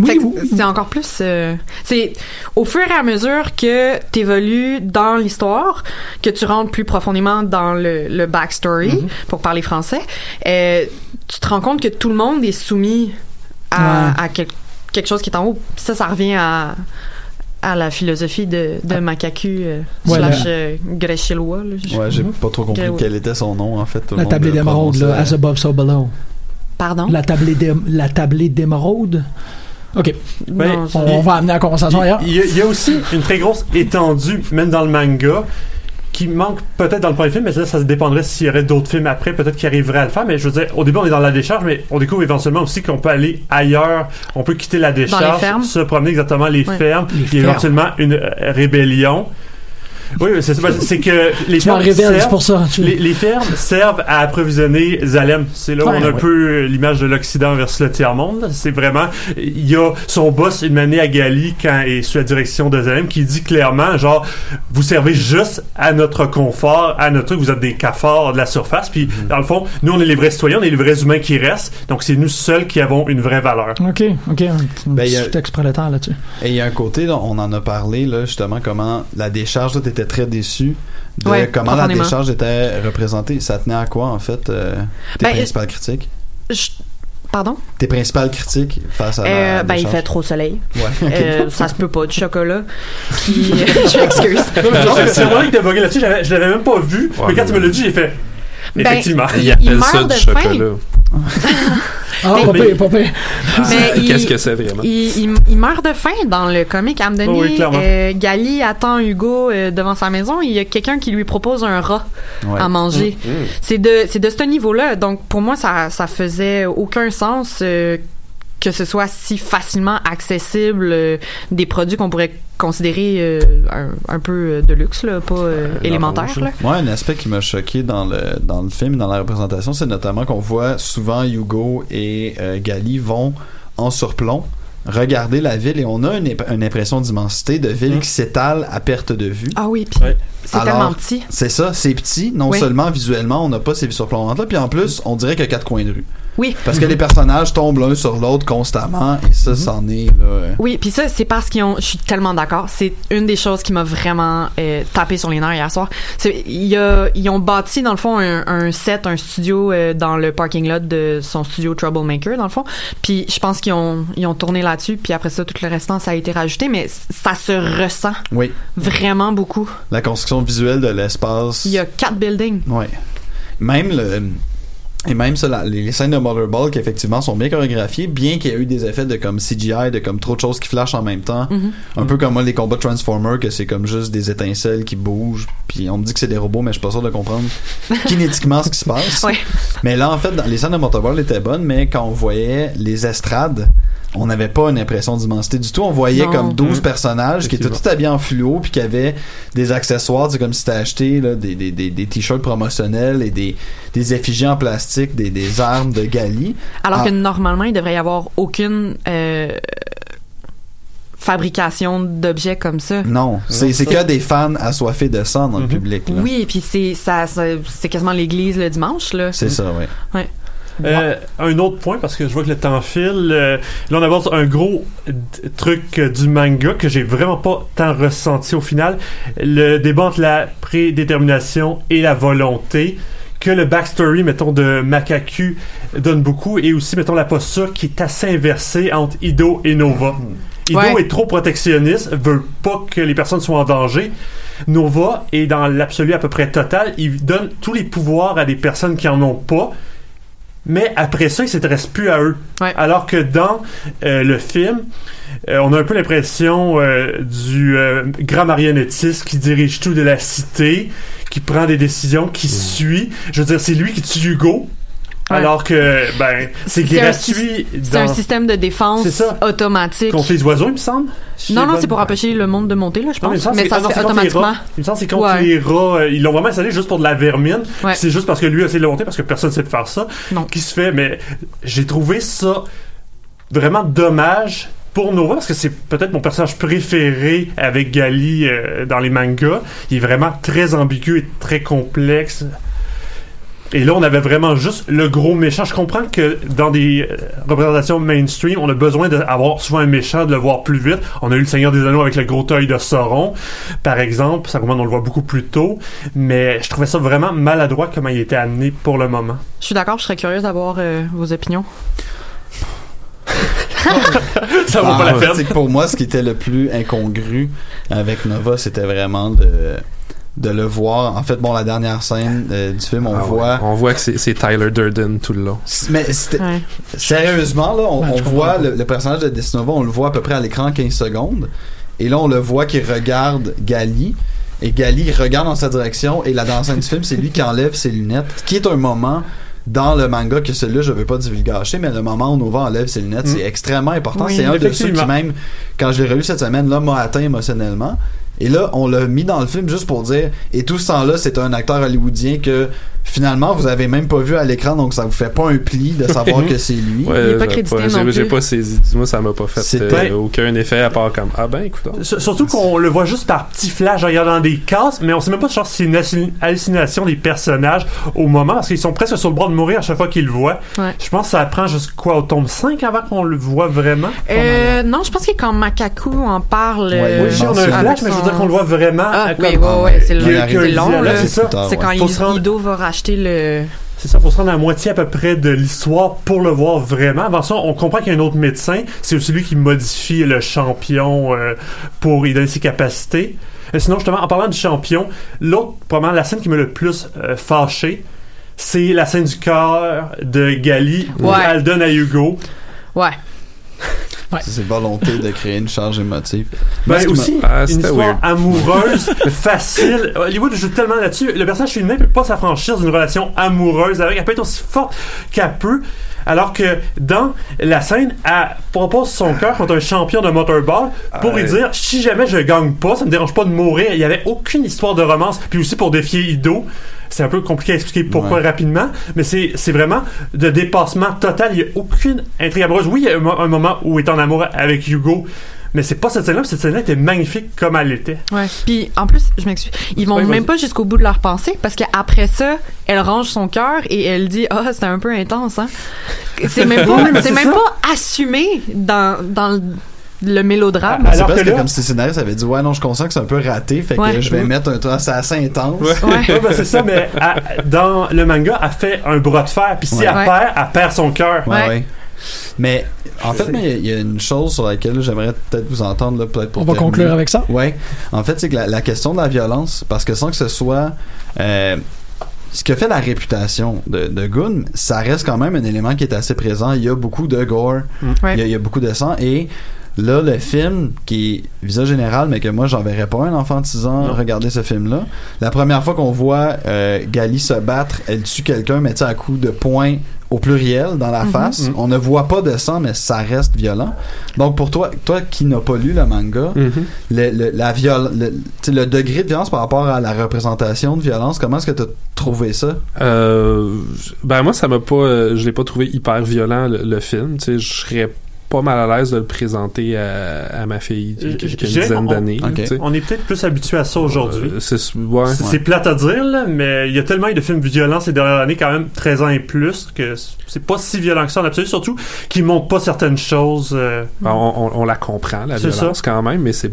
Oui, oui. c'est encore plus. euh, c'est au fur et à mesure que t'évolues dans l'histoire, que tu rentres plus profondément dans le, le backstory, Mm-hmm. pour parler français, euh, tu te rends compte que tout le monde est soumis à, Ouais. à quel- quelque chose qui est en haut. Ça, ça revient à à la philosophie de, de Makaku euh, Ah. Ouais, slash la- euh, Ouais, j'ai pas trop compris quel était son nom, en fait. Tout La tablée d'émeraude, là, as above, so below. Pardon? La tablée d'ém- la tablée d'émeraude. OK, on, on va amener la conversation ailleurs. Il y, a, il y a aussi une très grosse étendue, même dans le manga, qui manque peut-être dans le premier film, mais là, ça dépendrait s'il y aurait d'autres films après, peut-être qui arriveraient à le faire. Mais je veux dire, au début, on est dans la décharge, mais on découvre éventuellement aussi qu'on peut aller ailleurs, on peut quitter la décharge, se promener exactement les Ouais. fermes. Les Il y a fermes. éventuellement une euh, rébellion. Oui, c'est ça, c'est que les Tu m'en fermes servent- pour ça. tu- les, les fermes servent à approvisionner Zalem. C'est là où Ouais, on a un ouais. peu l'image de l'Occident versus le tiers-monde. C'est vraiment... Il y a son boss, une année à Gali, quand il est sous la direction de Zalem, qui dit clairement, genre, vous servez juste à notre confort, à notre truc, vous êtes des cafards de la surface. Puis, Mhm. dans le fond, nous, on est les vrais citoyens, on est les vrais humains qui restent. Donc, c'est nous seuls qui avons une vraie valeur. OK, OK, un Ben, il y a- sous-texte prolétaire là-dessus. Et il y a un côté, là, on en a parlé, là, justement, comment la décharge, toi, très déçu de Ouais, comment la décharge était représentée. Ça tenait à quoi, en fait, euh, tes Ben, principales critiques? Je- Pardon? Tes principales critiques face à la Euh, ben, il fait trop soleil. Ouais. Euh, ça se peut pas, du chocolat. Puis, je m'excuse. C'est vrai que t'es bugué là-dessus, je l'avais même pas vu. Ouais, mais quand mais- tu me l'as dit, j'ai fait... Ben, Effectivement. Il Il appelle meurt ça de du faim. chocolat. Ah, Mais- pas pire, pas pire. Mais il- Qu'est-ce que c'est vraiment? Il, il- il meurt de faim dans le comic. À me donner, Oh oui, clairement. euh, Gali attend Hugo euh, devant sa maison. Il y a quelqu'un qui lui propose un rat Ouais. à manger. C'est de, c'est de ce niveau-là. Donc, pour moi, ça, ça faisait aucun sens euh, que ce soit si facilement accessible euh, des produits qu'on pourrait considérer euh, un, un peu euh, de luxe, là, pas euh, élémentaire. là. Moi, un aspect qui m'a choqué dans le, dans le film dans la représentation, c'est notamment qu'on voit souvent Hugo et euh, Gali vont en surplomb regarder la ville et on a une, impression d'immensité de ville Mm. qui s'étale à perte de vue. Ah oui, puis Ouais. c'est tellement petit. C'est ça, c'est petit. Non Oui. seulement visuellement, on n'a pas ces surplombantes-là, puis en plus, on dirait qu'il y a quatre coins de rue. Oui. Parce que les personnages tombent l'un sur l'autre constamment et ça, c'en est là. euh, Oui, puis ça, c'est parce qu'ils ont. Je suis tellement d'accord. C'est une des choses qui m'a vraiment euh, tapé sur les nerfs hier soir. Y a- ils ont bâti, dans le fond, un, un set, un studio euh, dans le parking lot de son studio Troublemaker, dans le fond. Puis je pense qu'ils ont, ils ont tourné là-dessus. Puis après ça, tout le restant, ça a été rajouté. Mais ça se ressent Oui. vraiment beaucoup. La construction visuelle de l'espace. Il y a quatre buildings. Ouais. Même le. Et même ça, la- les scènes de Motherball qui effectivement sont bien chorégraphiées, bien qu'il y ait eu des effets de comme CGI, de comme trop de choses qui flashent en même temps. Mhm. Un peu comme moi, les combats Transformers, que c'est comme juste des étincelles qui bougent. Puis on me dit que c'est des robots, mais je suis pas sûr de comprendre kinétiquement ce qui se passe. Ouais. Mais là, en fait, dans- les scènes de Motherball étaient bonnes, mais quand on voyait les estrades, on n'avait pas une impression d'immensité du tout. On voyait Non. comme 12 Mhm. personnages qui étaient tout habillés en fluo puis qui avaient des accessoires. C'est comme si t'as acheté là, des, des, des, des t-shirts promotionnels et des, des effigies en plastique, des, des armes de Gali. Alors Ah. que normalement, il devrait y avoir aucune euh, fabrication d'objets comme ça. Non, c'est que des fans assoiffés de sang dans le Mhm. public. là. Oui, et puis c'est ça, ça- c'est quasiment l'église le dimanche là. C'est ça, oui. Ouais. Euh, un autre point, parce que je vois que le temps file. euh, là, on aborde un gros truc euh, du manga que j'ai vraiment pas tant ressenti au final. Le débat entre la prédétermination et la volonté. Que le backstory, mettons, de Makaku donne beaucoup. Et aussi, mettons, la posture qui est assez inversée entre Ido et Nova. Ido Ouais. est trop protectionniste, veut pas que les personnes soient en danger. Nova est dans l'absolu à peu près total. Il donne tous les pouvoirs à des personnes qui en ont pas. Mais après ça, il s'intéresse plus à eux. Ouais. Alors que dans euh, le film, euh, on a un peu l'impression euh, du euh, grand marionnettiste qui dirige tout de la cité, qui prend des décisions, qui suit. Je veux dire, c'est lui qui tue Hugo. Alors que, ben, c'est un gratuit C'est un dans... système de défense automatique. contre les oiseaux, il me semble. Non, non, c'est pour empêcher le monde de monter, là, je Non, mais pense. Mais, ça c'est- ah se non, fait les automatiquement. Il me semble c'est contre Ouais. les rats. euh, Ils l'ont vraiment installé juste pour de la vermine. Ouais. C'est juste parce que lui a essayé de le monter parce que personne ne sait de faire ça. Qui se fait. Mais j'ai trouvé ça vraiment dommage pour Nova parce que c'est peut-être mon personnage préféré avec Gali euh, dans les mangas. Il est vraiment très ambigu et très complexe. Et là, on avait vraiment juste le gros méchant. Je comprends que dans des euh, représentations mainstream, on a besoin d'avoir souvent un méchant, de le voir plus vite. On a eu le Seigneur des Anneaux avec le gros œil de Sauron, par exemple. Ça, on le voit beaucoup plus tôt. Mais je trouvais ça vraiment maladroit comment il était amené pour le moment. Je suis d'accord, je serais curieuse d'avoir euh, vos opinions. Ça vaut Ah, pas la ouais, peine. c'est que pour moi, ce qui était le plus incongru avec Nova, c'était vraiment de de le voir. En fait, bon, la dernière scène euh, du film, on Ah ouais. voit. On voit que c'est c'est Tyler Durden tout le long. Mais Ouais. sérieusement, là, on, Ouais, on je voit le, le personnage de Desnova, on le voit à peu près à l'écran 15 secondes. Et là, on le voit qui regarde Gali. Et Gali il regarde dans sa direction. Et la dans la scène du film, c'est lui qui enlève ses lunettes. Qui est un moment dans le manga que celui-là, je veux pas divulgacher, mais le moment où Nova enlève ses lunettes, Mm. c'est extrêmement important. Oui, c'est un de ceux qui, même, quand je l'ai relu cette semaine, là, m'a atteint émotionnellement. Et là, on l'a mis dans le film juste pour dire, et tout ce temps-là, c'est un acteur hollywoodien que finalement, vous avez même pas vu à l'écran, donc ça vous fait pas un pli de savoir que c'est lui. Ouais, Il est pas j'ai crédité j'ai- non J'ai plus. pas saisi. Moi, ça m'a pas fait euh, aucun effet à part comme Ah ben, écoute. Surtout qu'on le voit juste par petits flashs en regardant des cases, mais on sait même pas genre, si c'est une hallucin- hallucination des personnages au moment, parce qu'ils sont presque sur le bord de mourir à chaque fois qu'ils le voient. Ouais. Je pense que ça prend jusqu'à au tome 5 avant qu'on le voit vraiment? Euh, non, je pense que quand Makaku en parle. Ouais, euh, oui, on a un flash, mais je veux dire qu'on le voit vraiment. Ah, oui, ouais, ouais, c'est Il long, c'est quand rendre- Ido va racheter le. C'est ça, faut se rendre à la moitié à peu près de l'histoire pour le voir vraiment. Avant ça, on comprend qu'il y a un autre médecin. C'est aussi lui qui modifie le champion euh, pour lui donner ses capacités. Et sinon, justement, en parlant du champion, l'autre, probablement la scène qui m'a le plus euh, fâché, c'est la scène du cœur de Gali où elle donne à Hugo. Ouais. C'est volonté de créer une charge émotive. Ben, qui aussi, Ah, une histoire weird. amoureuse, facile. Hollywood joue tellement là-dessus. Le personnage féminin peut pas s'affranchir d'une relation amoureuse avec. Elle peut être aussi forte qu'elle peut. Alors que dans la scène, elle propose son cœur contre un champion de motorball pour lui dire si jamais je gagne pas, ça me dérange pas de mourir. Il y avait aucune histoire de romance. Puis aussi pour défier Ido. C'est un peu compliqué à expliquer pourquoi Ouais. rapidement, mais c'est c'est vraiment de dépassement total. Il n'y a aucune intrigue amoureuse. Oui, il y a un, mo- un moment où il est en amour avec Hugo, mais c'est pas cette scène-là, puis cette scène-là était magnifique comme elle était. Ouais. Puis en plus, je m'excuse, ils vont même pas jusqu'au bout de leur pensée parce qu'après ça, elle range son cœur et elle dit ah c'était un peu intense hein. C'est même pas, c'est c'est même ça. pas assumé dans dans le, mélodrame. Ah, C'est Alors parce que que là- comme si le scénariste avait dit ouais non je consens que c'est un peu raté fait Ouais. que je vais mettre un truc c'est assez intense Ouais, Ouais, ben, c'est ça, mais elle- dans le manga, elle fait un bras de fer, puis si Ouais. elle Ouais. perd, elle perd son cœur. Ouais, ouais. Mais en fait, il y a- il y, a une chose sur laquelle j'aimerais peut-être vous entendre là, peut-être pour On va conclure avec ça? Ouais. En fait, c'est que la, la question de la violence, parce que sans que ce soit euh, ce que fait la réputation de, de Gun, ça reste quand même un élément qui est assez présent. Il y a beaucoup de gore, Ouais. il, y a, il y a beaucoup de sang et Là, le film, qui est visage général, mais que moi, j'enverrais pas un enfant de 6 ans Non. regarder ce film-là. La première fois qu'on voit euh, Gali se battre, elle tue quelqu'un, mais tu sais, à coup de poing au pluriel dans la Mhm. face. Mhm. On ne voit pas de sang, mais ça reste violent. Donc, pour toi, toi qui n'as pas lu le manga, Mhm. le, le- la viol le, degré de violence par rapport à la représentation de violence, comment est-ce que tu as trouvé ça? Euh, ben moi ça m'a pas euh, je l'ai pas trouvé hyper violent le, le film tu sais je serais pas mal à l'aise de le présenter à, à ma fille qui, qui- a une dizaine d'années Ok. tu sais. On est peut-être plus habitué à ça aujourd'hui. Euh, c'est ouais C'est plate à dire, là, mais il y a tellement eu de films violents ces dernières années, quand même 13 ans et plus, que c'est pas si violent que ça en absolu, surtout qu'ils montrent pas certaines choses. euh, Ben, on, on- on la comprend la violence quand même mais c'est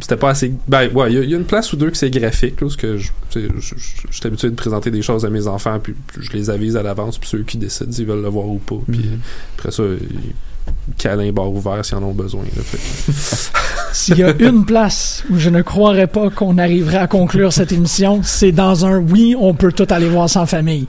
c'était pas assez ben ouais il y, a- il y a une place ou deux que c'est graphique là, parce que je suis habitué de présenter des choses à mes enfants puis je les avise à l'avance puis ceux qui décident s'ils veulent le voir ou pas puis Mhm. après ça ils- câlin bar ouvert s'ils en ont besoin S'il y a une place où je ne croirais pas qu'on arriverait à conclure cette émission, c'est dans un oui, on peut tout aller voir sans famille.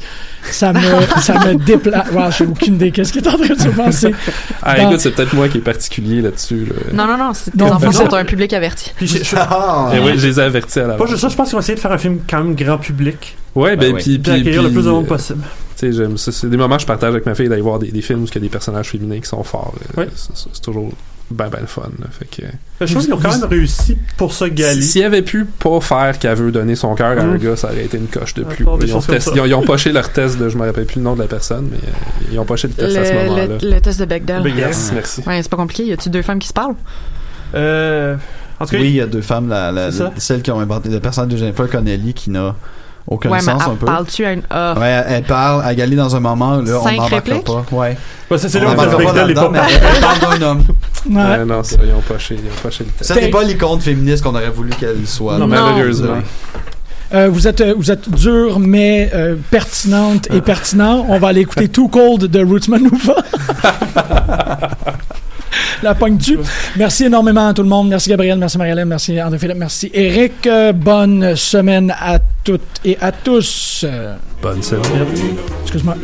Ça me, ça me déplace. Ouais, j'ai aucune idée qu'est-ce qui est en train de se passer? Ah, Dans- écoute, c'est peut-être moi qui est particulier là-dessus. Là. Non, non, non, c'est- tes Non, enfants sont un public averti. Puis je- je- Ah! Eh oui, je les ai avertis à la pas juste ça, je pense qu'ils vont essayer de faire un film quand même grand public, Ouais, ben, Ben puis, puis le plus de monde euh, possible. Tu sais, j'aime ça. C'est des moments que je partage avec ma fille d'aller voir des, des films où il y a des personnages féminins qui sont forts. là. Ouais. C'est- toujours ben, ben le fun. là. Fait que, Je pense qu'ils ont quand même réussi pour ça, Gali. S'il avait pu pas faire qu'elle veut donner son cœur à un Mhm. gars, ça aurait été une coche de plus. Ils ont, test- ils, ont, ils ont poché leur test de, je me rappelle plus le nom de la personne, mais euh, ils ont poché le test à ce Le, moment-là. le, le test de Bechdel. Yes, merci. Ouais, c'est pas compliqué. Y a-tu deux femmes qui se parlent? Euh, en tout cas, Oui, il y a deux femmes, la, la- C'est ça. celle qui ont inventé le personnage de Jennifer Connelly qui n'a aucun ouais, mais sens un elle peu. parle-tu à une. Ah. Ouais, elle, elle parle à Gali dans un moment, là, on Cinq n'embarquera répliques? pas. Ouais. c'est On là où n'embarquera pas pas mais elle parle d'un homme. Ouais. Ouais, non, ça, ils ont poché, ils ont poché le test. Ça n'est pas l'icône féministe qu'on aurait voulu qu'elle soit. Non, malheureusement. Euh, vous êtes euh, vous êtes dur mais euh, pertinente et pertinent. On va aller écouter Too Cold de Roots Manuva. La pogne tu. Merci énormément à tout le monde. Merci Gabriel, merci Marie-Hélène, merci André-Philippe, merci Eric. Euh, bonne semaine à toutes et à tous. Bonne semaine. Excuse-moi.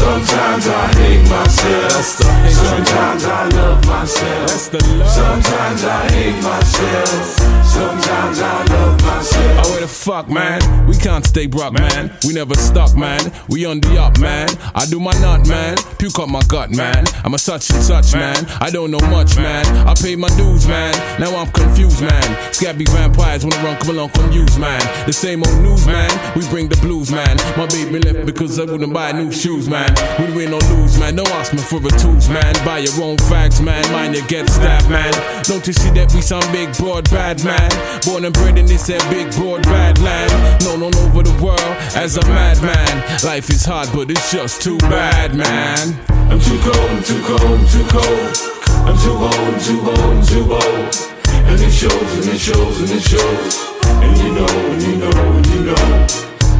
Sometimes I hate myself. Sometimes I love myself. Sometimes I hate myself. Sometimes I love myself. Oh, where the fuck, man? We can't stay broke, man. We never stuck, man. We on the up, man. I do my nut, man. Puke up my gut, man. I'm a such and such, man. I don't know much, man. I pay my dues, man. Now I'm confused, man. Scabby vampires wanna run, come along, come use, man. The same old news, man. We bring the blues, man. My baby left because I wouldn't buy new shoes, man. We win or lose, man. No ask me for the tools, man. Buy your own facts, man. Mind you get stabbed, man. Don't you see that we some big broad bad man? Born and bred in this here big broad bad land. Known all over the world as a madman. Life is hard, but it's just too bad, man. I'm too cold, I'm too cold, I'm too cold. I'm too old, I'm too old, I'm too old. And it shows, and it shows, and it shows. And you know, and you know, and you know.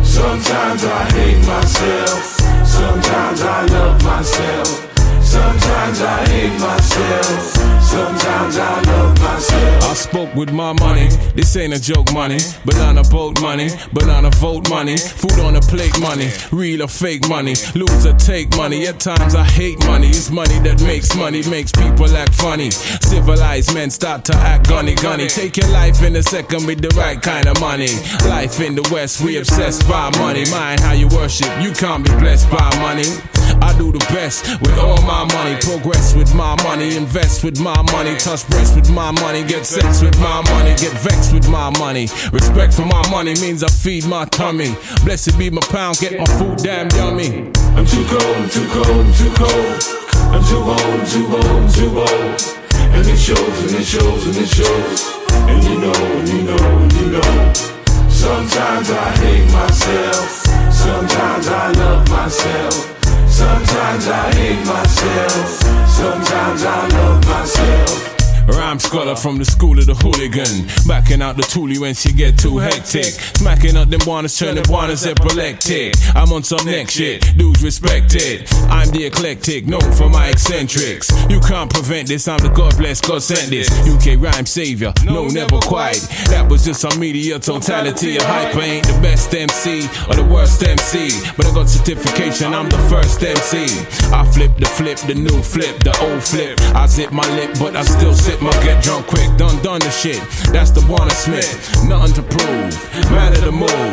Sometimes I hate myself. Sometimes I love myself. Sometimes I hate myself. Sometimes I love myself. I spoke with my money. This ain't a joke money. Banana boat money. Banana vote money. Food on a plate money. Real or fake money. Lose or take money. At times I hate money. It's money that makes money. Makes people act funny. Civilized men start to act gunny gunny. Take your life in a second with the right kind of money. Life in the West, we obsessed by money. Mind how you worship. You can't be blessed by money. I do the best with all my money. Progress with my money. Invest with my money. Touch breasts with my money. Get sex with my money. Get vexed with my money. Respect for my money means I feed my tummy. Blessed be my pound. Get my food damn yummy. I'm too cold, too cold, too cold. I'm too old, too old, too old. And it shows, and it shows, and it shows. And you know, and you know, and you know. Sometimes I hate myself. Sometimes I love myself. Sometimes I hate myself. Sometimes I love myself. Rhyme scholar from the school of the hooligan. Backing out the toolie when she get too hectic. Smacking up them wannas, turn the wannas epileptic. I'm on some next shit, dudes respect it. I'm the eclectic, known for my eccentrics. You can't prevent this, I'm the God bless, God sent this. UK rhyme savior, no, never quite. That was just some media totality. A hyper ain't the best MC or the worst MC. But I got certification, I'm the first MC. I flip the flip, the new flip, the old flip. I zip my lip, but I still sip my get drunk quick. Done, done the shit. That's the Warner Smith. Nothing to prove. Matter the move.